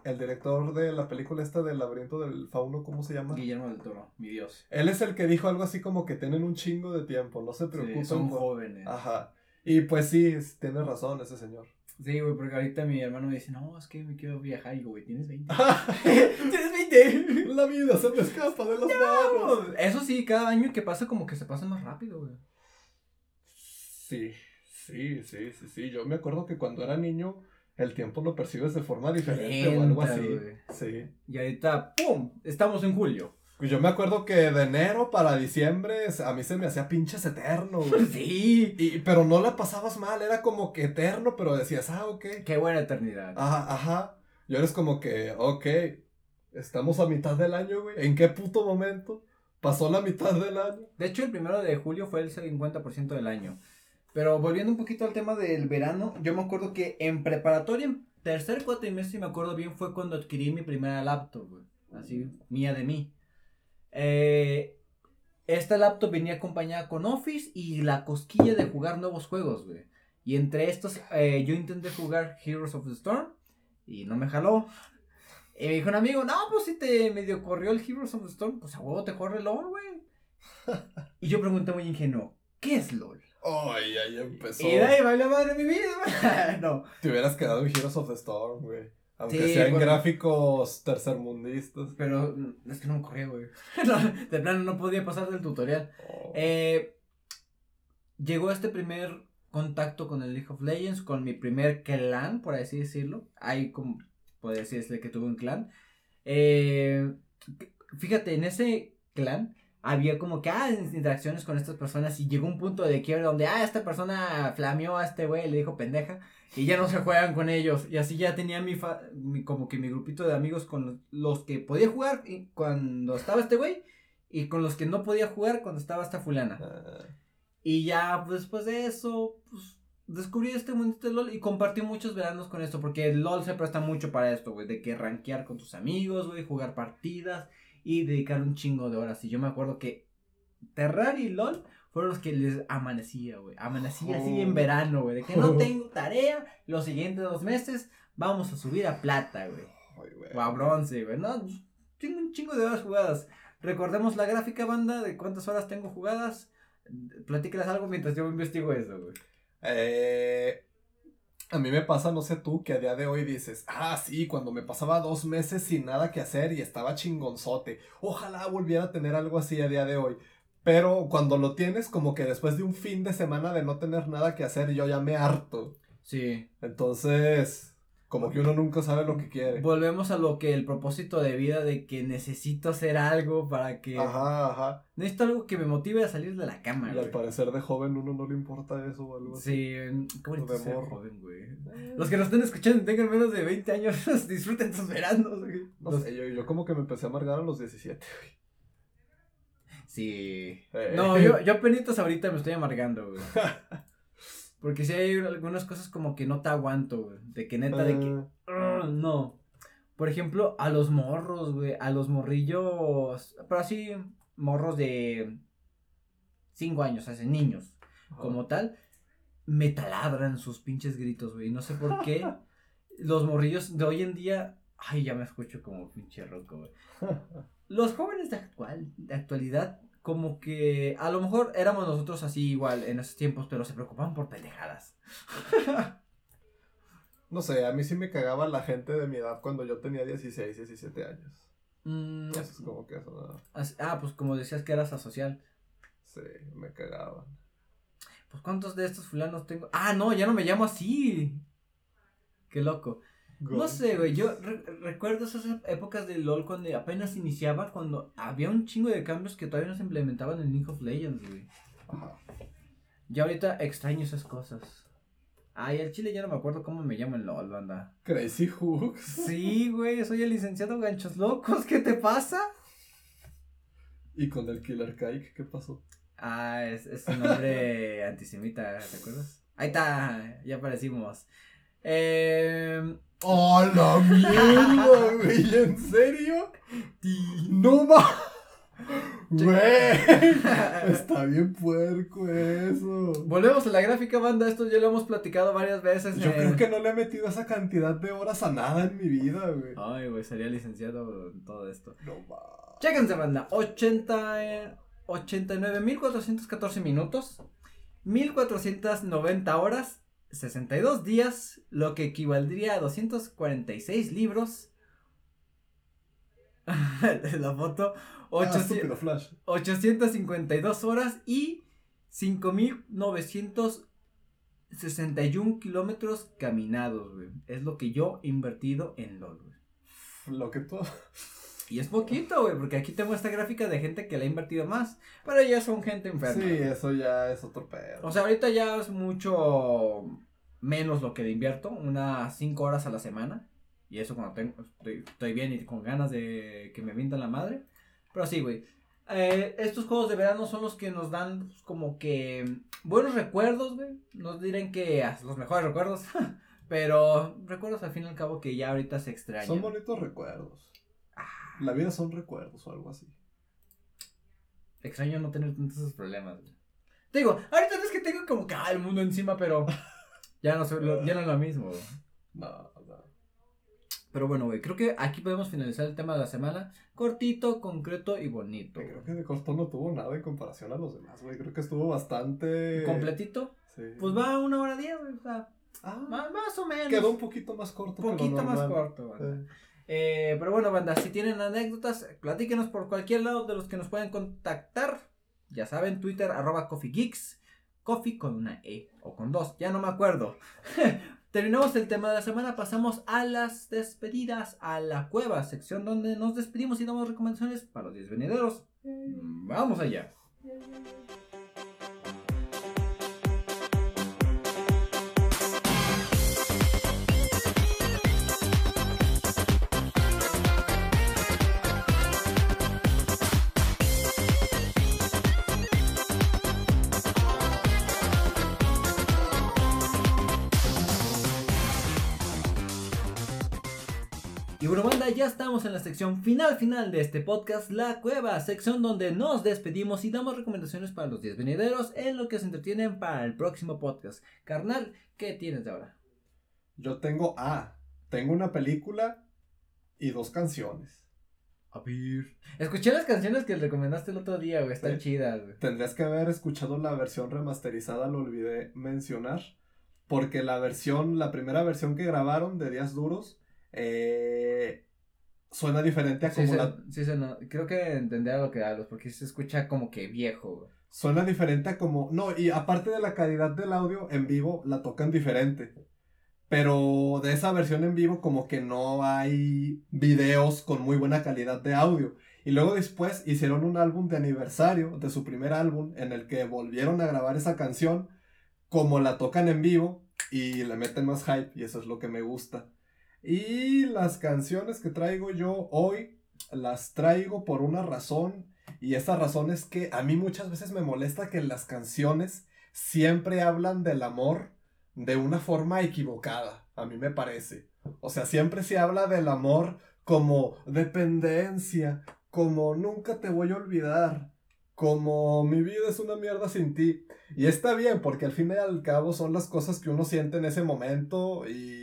el director de la película esta del laberinto del fauno, ¿cómo se llama? Guillermo del Toro, mi Dios. Él es el que dijo algo así como que tienen un chingo de tiempo, no se preocupen Sí, son por- jóvenes. Ajá. Y pues sí, tiene razón ese señor. Sí, güey, porque ahorita mi hermano me dice, no, es que me quiero viajar. Y digo, güey, tienes 20. <laughs> <laughs> <laughs> la ¿Tienes 20? vida se me escapa de las manos. Eso sí, cada año que pasa como que se pasa más rápido, güey. Sí, sí, sí, sí, sí. Yo me acuerdo que cuando era niño el tiempo lo percibes de forma diferente o algo Lenta, así. güey. Sí. Y ahorita, ¡pum! Estamos en julio. Yo me acuerdo que de enero para diciembre a mí se me hacía pinches eterno, güey. <laughs> Sí. Y, pero no la pasabas mal, era como que eterno, pero decías, ah, ok. Qué buena eternidad. Ajá, ajá. Y ahora es como que, ok, estamos a mitad del año, güey. ¿En qué puto momento pasó la mitad del año? De hecho, el primero de julio fue el 50% del año. Pero volviendo un poquito al tema del verano, yo me acuerdo que en preparatoria, en tercer cuatrimestre, me acuerdo bien, fue cuando adquirí mi primera laptop, güey. Así, mía de mí. Eh, esta laptop venía acompañada con Office y la cosquilla de jugar nuevos juegos, güey. Y entre estos, eh, yo intenté jugar Heroes of the Storm y no me jaló. Y me dijo un amigo, no, pues si te medio corrió el Heroes of the Storm, pues a huevo te corre LOL, güey. y yo pregunté muy ingenuo, ¿qué es LOL? Ay, ahí empezó. Y de ahí baila madre mi vida. <laughs> no. Te hubieras quedado en Heroes of the Storm, güey. Aunque sea en gráficos tercermundistas. Pero es que no me corría, güey. <laughs> de plano no podía pasar del tutorial. Oh. Eh, llegó este primer contacto con el League of Legends, con mi primer clan, por así decirlo. Ahí como, puede decirse que tuve un clan. Eh, fíjate, en ese clan había como que, ah, interacciones con estas personas y llegó un punto de quiebre donde, ah, esta persona flameó a este güey, le dijo pendeja y ya no se juegan con ellos. Y así ya tenía mi, mi como que mi grupito de amigos con los, que podía jugar cuando estaba este güey y con los que no podía jugar cuando estaba esta fulana. Ah. Y ya pues, después de eso, pues descubrí este mundo de LOL y compartí muchos veranos con esto, porque el LOL se presta mucho para esto, güey, de que rankear con tus amigos, güey, jugar partidas y dedicar un chingo de horas. Y yo me acuerdo que Terraria y LOL fueron los que les amanecía, güey. Amanecía así en verano, güey. De que no <laughs> tengo tarea, los siguientes dos meses vamos a subir a plata, güey. O a bronce, güey. No, tengo un chingo de horas jugadas. Recordemos la gráfica banda de cuántas horas tengo jugadas. Platíquelas algo mientras yo investigo eso, güey. Eh, a mí me pasa, no sé tú, que a día de hoy dices, ah, sí, cuando me pasaba dos meses sin nada que hacer y estaba chingonzote. Ojalá volviera a tener algo así a día de hoy. Pero cuando lo tienes, como que después de un fin de semana de no tener nada que hacer, yo ya me harto. Sí. Entonces, como que uno nunca sabe lo que quiere. Volvemos a lo que el propósito de vida de que necesito hacer algo para que. Ajá, ajá. Necesito algo que me motive a salir de la cama, Y al parecer de joven uno no le importa eso o algo. Sí, qué bonito ser joven, güey. Eh. Los que nos estén escuchando y tengan menos de 20 años, <laughs> disfruten sus veranos, güey. No sé, yo, yo como que me empecé a amargar a los 17, güey. Sí. Eh. No, yo, yo penitas ahorita me estoy amargando, güey. <laughs> Porque si hay algunas cosas como que no te aguanto, güey. De que neta, de que. Ah. no. Por ejemplo, a los morros, güey. A los morrillos. Pero así, morros de. Cinco años, o niños. Como tal. Me taladran sus pinches gritos, güey. No sé por qué. <laughs> los morrillos de hoy en día. Ay, ya me escucho como pinche roco, güey. <laughs> Los jóvenes de actual, de actualidad, como que a lo mejor éramos nosotros así igual en esos tiempos, pero se preocupaban por pendejadas. <laughs> no sé, a mí sí me cagaba la gente de mi edad cuando yo tenía 16, 17 años. Mm, eso es como que eso. Ah, pues como decías que eras asocial. Sí, me cagaban. Pues cuántos de estos fulanos tengo. Ah, no, ya no me llamo así. Qué loco. No sé, güey, yo recuerdo esas épocas de LOL cuando apenas iniciaba, cuando había un chingo de cambios que todavía no se implementaban en League of Legends, güey. Ajá. Ya ahorita extraño esas cosas. Ay, el chile ya no me acuerdo cómo me llamo en LOL, banda. Crazy Hooks. Sí, güey, soy el licenciado Ganchos Locos, ¿qué te pasa? ¿Y con el Killer Kike qué pasó? Ah, es, es un nombre antisemita, ¿te acuerdas? Ahí está, ya aparecimos. Eh, ¡Oh, la mierda, güey! ¿En serio? ¡No más! Güey, está bien puerco eso. Volvemos a la gráfica, banda. Esto ya lo hemos platicado varias veces. Yo creo que no le he metido esa cantidad de horas a nada en mi vida, güey. Ay, güey, sería licenciado en todo esto. No más. Chéquense, banda. 80, 89.414 minutos. 1.490 horas 62 días, lo que equivaldría a 246 libros. <laughs> la foto. 852 ah, horas y 5.961 kilómetros caminados, Es lo que yo he invertido en LOL, Lo que tú. <laughs> Y es poquito, güey, porque aquí tengo esta gráfica de gente que le ha invertido más. Pero ya son gente enferma. Sí, eso ya es otro pedo. O sea, ahorita ya es mucho menos lo que le invierto, unas 5 horas a la semana. Y eso cuando tengo, estoy, bien y con ganas de que me vindan la madre. Pero sí, güey. Eh, estos juegos de verano son los que nos dan pues, como que buenos recuerdos, güey. Nos dirán que los mejores recuerdos. <laughs> pero recuerdos al fin y al cabo que ya ahorita se extrañan. Son bonitos recuerdos. La vida son recuerdos o algo así. Extraño no tener tantos esos problemas, Te digo, ahorita no es que tengo como que ah, el mundo encima, pero Ya no, soy lo, ya no es lo mismo. güey. No, no. Pero bueno, güey, creo que aquí podemos finalizar el tema de la semana. Cortito, concreto y bonito. Creo güey. que de corto no tuvo nada en comparación a los demás, güey. Creo que estuvo bastante. Completito. Sí. Pues va a una hora diez, güey. O sea, Ah, más, más o menos. quedó un poquito más corto. que lo poquito más corto. Sí. Eh, pero bueno, banda, si tienen anécdotas, platíquenos por cualquier lado de los que nos pueden contactar. Ya saben, Twitter, arroba CoffeeGeeks. Coffee con una E o con dos, ya no me acuerdo. <laughs> Terminamos el tema de la semana, pasamos a las despedidas, a la cueva, sección donde nos despedimos y damos recomendaciones para los 10 venideros. Mm, Vamos allá. Y bueno, banda, ya estamos en la sección final final de este podcast, La Cueva, sección donde nos despedimos y damos recomendaciones para los 10 venideros en lo que se entretienen para el próximo podcast. Carnal, ¿qué tienes de ahora? Yo tengo A. Tengo una película y dos canciones. A ver. Escuché las canciones que recomendaste el otro día, güey, están Sí. chidas, güey. Tendrías que haber escuchado la versión remasterizada, lo olvidé mencionar. Porque la versión, la primera versión que grabaron de Días Duros, eh, suena diferente a como la, sí creo que entenderá lo que hablas, porque se escucha como que viejo, güey. Suena diferente a como. No, y aparte de la calidad del audio, en vivo la tocan diferente. Pero de esa versión en vivo, como que no hay videos con muy buena calidad de audio. Y luego después hicieron un álbum de aniversario de su primer álbum, en el que volvieron a grabar esa canción, como la tocan en vivo, y le meten más hype, y eso es lo que me gusta. Y las canciones que traigo yo hoy, las traigo por una razón y esa razón es que a mí muchas veces me molesta que las canciones siempre hablan del amor de una forma equivocada, a mí me parece. O sea, siempre se habla del amor como dependencia, como nunca te voy a olvidar, como mi vida es una mierda sin ti. Y está bien, porque al fin y al cabo son las cosas que uno siente en ese momento y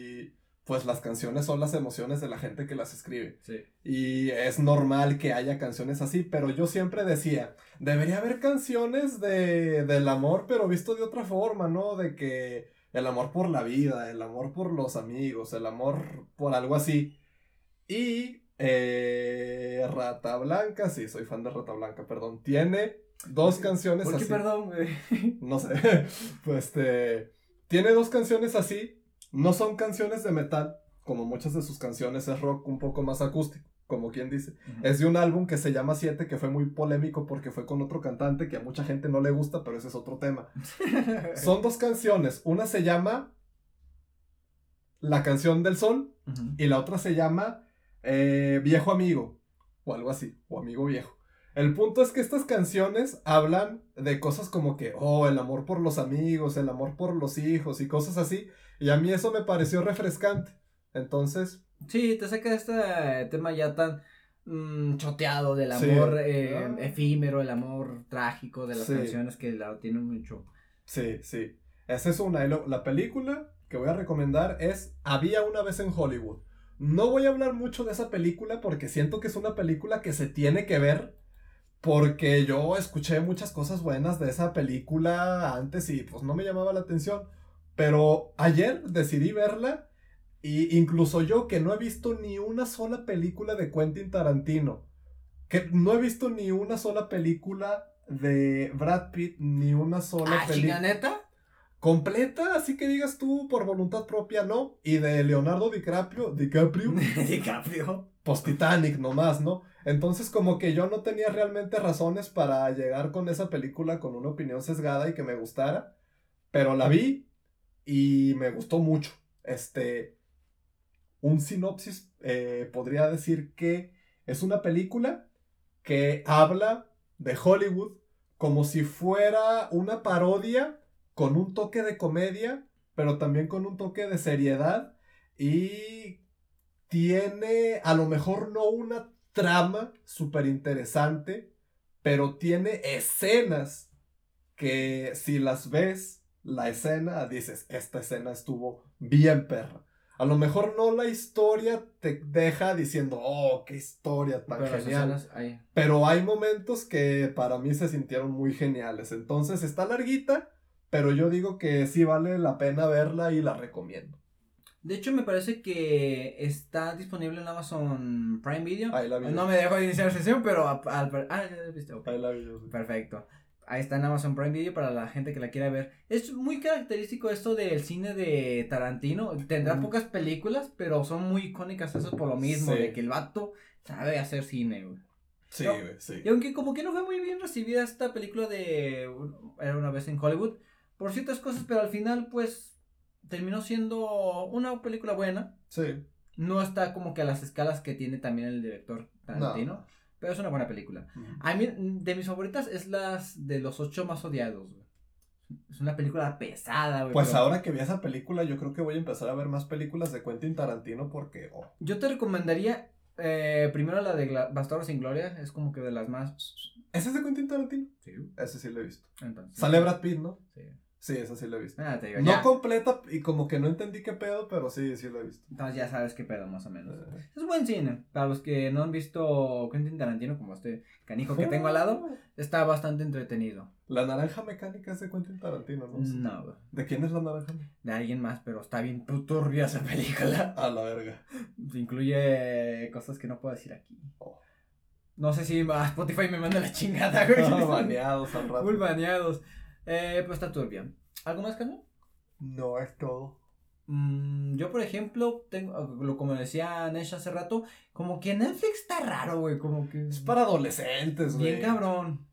pues las canciones son las emociones de la gente que las escribe. Sí. Y es normal que haya canciones así, pero yo siempre decía, debería haber canciones de, del amor, pero visto de otra forma, ¿no? De que el amor por la vida, el amor por los amigos, el amor por algo así. Y eh, Rata Blanca, sí, soy fan de Rata Blanca, perdón, tiene dos canciones ¿Por qué así. perdón, güey? No sé, <laughs> pues este, tiene dos canciones así, no son canciones de metal, como muchas de sus canciones es rock un poco más acústico, como quien dice. Es de un álbum que se llama 7, que fue muy polémico porque fue con otro cantante que a mucha gente no le gusta, pero ese es otro tema. <laughs> Son dos canciones, una se llama La canción del sol y la otra se llama eh, Viejo Amigo, o algo así, o Amigo Viejo. El punto es que estas canciones hablan de cosas como que, oh, el amor por los amigos, el amor por los hijos y cosas así. Y a mí eso me pareció refrescante. Entonces, Sí, te saca este tema ya tan mm, choteado del Sí. amor eh, Ah. efímero, el amor trágico de las Sí. canciones que la tienen mucho. sí, sí. Esa es una. La película que voy a recomendar es Había una vez en Hollywood. No voy a hablar mucho de esa película porque siento que es una película que se tiene que ver. Porque yo escuché muchas cosas buenas de esa película antes y pues no me llamaba la atención. Pero ayer decidí verla y incluso yo que no he visto ni una sola película de Quentin Tarantino. Que no he visto ni una sola película de Brad Pitt, ni una sola Ah, película neta. completa, así que digas tú por voluntad propia, no. Y de Leonardo DiCaprio, DiCaprio, <laughs> DiCaprio. post Titanic nomás, ¿no? Entonces como que yo no tenía realmente razones para llegar con esa película con una opinión sesgada y que me gustara, pero la vi y me gustó mucho. Este, un sinopsis eh, podría decir que es una película que habla de Hollywood como si fuera una parodia con un toque de comedia, pero también con un toque de seriedad y tiene a lo mejor no una trama súper interesante, pero tiene escenas que si las ves la escena, dices, esta escena estuvo bien perra. A lo mejor no la historia te deja diciendo, oh, qué historia tan Pero genial. Pero hay momentos que para mí se sintieron muy geniales. Entonces está larguita, pero yo digo que sí vale la pena verla y la recomiendo. De hecho, me parece que está disponible en Amazon Prime Video. Ahí la vi. No me dejo de iniciar sesión, pero al ah, ya la. Ahí vi. Perfecto. Ahí está en Amazon Prime Video para la gente que la quiera ver. Es muy característico esto del cine de Tarantino. Tendrá Mm. pocas películas, pero son muy icónicas eso por lo mismo, Sí. de que el vato sabe hacer cine, güey. Sí, No. güey, sí. Y aunque como que no fue muy bien recibida esta película de Era una vez en Hollywood, por ciertas cosas, pero al final pues terminó siendo una película buena. Sí. No está como que a las escalas que tiene también el director Tarantino, No. Pero es una buena película. A mí, de mis favoritas, es las de los ocho más odiados, güey. Es una película pesada, güey. Pues pero ahora que vi esa película, yo creo que voy a empezar a ver más películas de Quentin Tarantino porque, oh, Yo te recomendaría eh, primero la de Bastardos sin Gloria, es como que de las más... ¿ese es de Quentin Tarantino? Sí, Ese sí lo he visto. entonces. Sale Brad Pitt, ¿no? Sí. Sí, ese sí lo he visto. Ah, te digo, No ya. completa y como que no entendí qué pedo, pero sí, sí lo he visto. Entonces ya sabes qué pedo, más o menos. Eh, Es buen cine. Para los que no han visto Quentin Tarantino, como este canijo que tengo al lado, está bastante entretenido. La naranja mecánica es de Quentin Tarantino, ¿no? No, güey. ¿De quién es la naranja? De alguien más, pero está bien turbia esa película. A la verga. <laughs> Incluye cosas que no puedo decir aquí. Oh. No sé si ah, Spotify me manda la chingada, güey. Ah, <laughs> baneados al rato. Full baneados. Eh, pues está turbia. ¿Algo más, carnal? No es todo. Mm, yo, por ejemplo, tengo, lo- como decía Nesh hace rato, como que Netflix está raro, güey. Como que. Es para adolescentes, güey. Bien cabrón.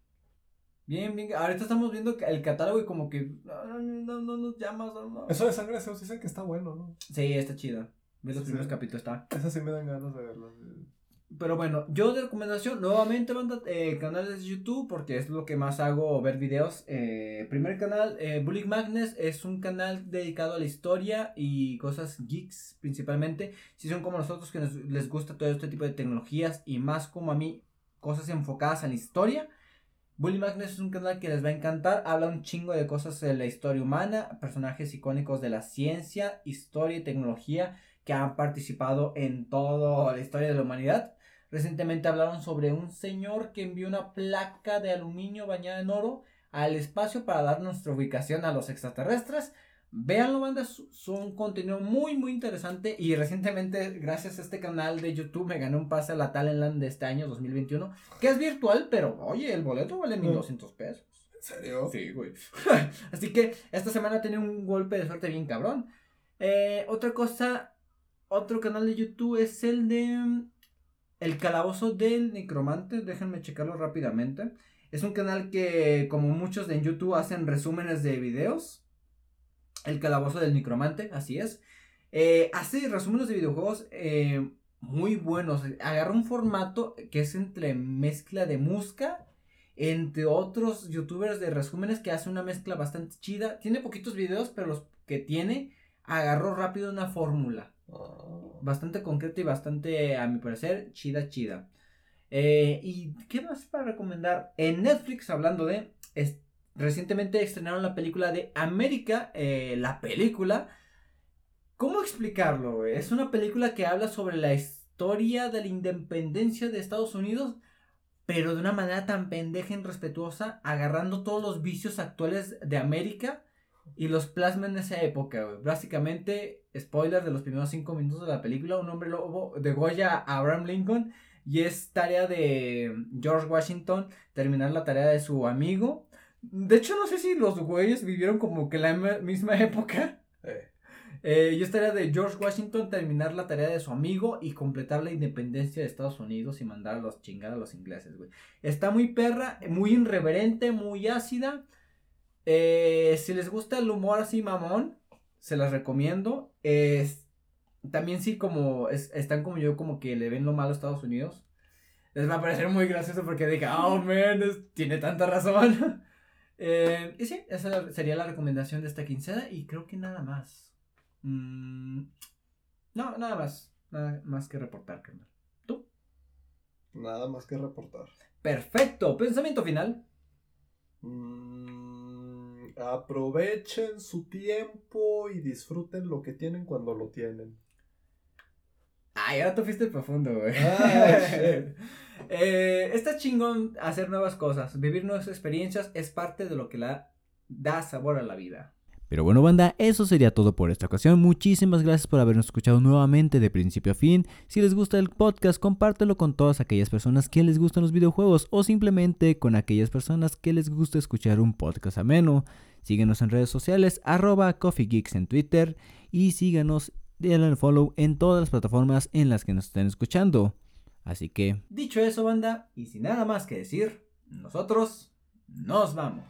Bien, bien. Ahorita estamos viendo el catálogo y como que. No, no, no, no nos llamas. No, no. Eso de sangre Zeus dicen que está bueno, ¿no? Sí, está chido. Ves los Sí. primeros capítulos, está. Esa sí me dan ganas de verlo. Pero bueno, yo de recomendación, nuevamente, banda, eh, canales de YouTube, porque es lo que más hago, ver videos. Eh, primer canal, eh, Bullying Magnus, es un canal dedicado a la historia y cosas geeks, principalmente. Si son como nosotros que nos- les gusta todo este tipo de tecnologías y más como a mí, cosas enfocadas en la historia. Bully Magnus es un canal que les va a encantar. Habla un chingo de cosas de la historia humana, personajes icónicos de la ciencia, historia y tecnología que han participado en toda la historia de la humanidad. Recientemente hablaron sobre un señor que envió una placa de aluminio bañada en oro al espacio para dar nuestra ubicación a los extraterrestres. Véanlo, banda, un contenido muy, muy interesante. Y recientemente, gracias a este canal de YouTube, me gané un pase a la Talentland de este año 2021, que es virtual, pero oye, el boleto vale 1200 pesos. ¿En serio? Sí, güey. <laughs> Así que esta semana tenía un golpe de suerte bien cabrón. Eh, otra cosa, otro canal de YouTube es el de mm, El Calabozo del Necromante. Déjenme checarlo rápidamente. Es un canal que, como muchos en YouTube, hacen resúmenes de videos. El Calabozo del Necromante, así es. Eh, hace resúmenes de videojuegos eh, muy buenos. Agarra un formato que es entre mezcla de música entre otros youtubers de resúmenes que hace una mezcla bastante chida. Tiene poquitos videos, pero los que tiene agarró rápido una fórmula. Bastante concreta y bastante, a mi parecer, chida, chida. Eh, ¿Y qué más para recomendar? En Netflix, hablando de... es- recientemente estrenaron la película de América, eh, la película. ¿Cómo explicarlo? Es una película que habla sobre la historia de la independencia de Estados Unidos, pero de una manera tan pendeja y respetuosa, agarrando todos los vicios actuales de América y los plasma en esa época. güey. Básicamente, spoiler de los primeros cinco minutos de la película, un hombre lobo degolla a Abraham Lincoln y es tarea de George Washington terminar la tarea de su amigo. De hecho, no sé si los güeyes vivieron como que la misma época. Eh, Eh, y es tarea de George Washington terminar la tarea de su amigo y completar la independencia de Estados Unidos y mandar a los chingar a los ingleses, güey. Está muy perra, muy irreverente, muy ácida. Eh, si les gusta el humor así mamón, se las recomiendo. Es, también sí como es- están como yo como que le ven lo malo a Estados Unidos. Les va a parecer muy gracioso porque diga, oh man, es- tiene tanta razón. <laughs> Eh, y sí, esa sería la recomendación de esta quincena y creo que nada más. Mm, no, nada más. Nada más que reportar, carnal. nada más que reportar. Perfecto. Pensamiento final. Mm, Aprovechen su tiempo y disfruten lo que tienen cuando lo tienen. Ay, ahora tú fuiste profundo, güey. Ah. <laughs> Eh, está chingón hacer nuevas cosas. Vivir nuevas experiencias es parte de lo que la da sabor a la vida. Pero bueno, banda, eso sería todo por esta ocasión. Muchísimas gracias por habernos escuchado nuevamente de principio a fin. Si les gusta el podcast, compártelo con todas aquellas personas que les gustan los videojuegos o simplemente con aquellas personas que les gusta escuchar un podcast ameno. Síguenos en redes sociales, arroba coffeegeeks en Twitter y síganos, denle follow en todas las plataformas en las que nos estén escuchando. Así que, Dicho eso, banda, y sin nada más que decir, nosotros nos vamos.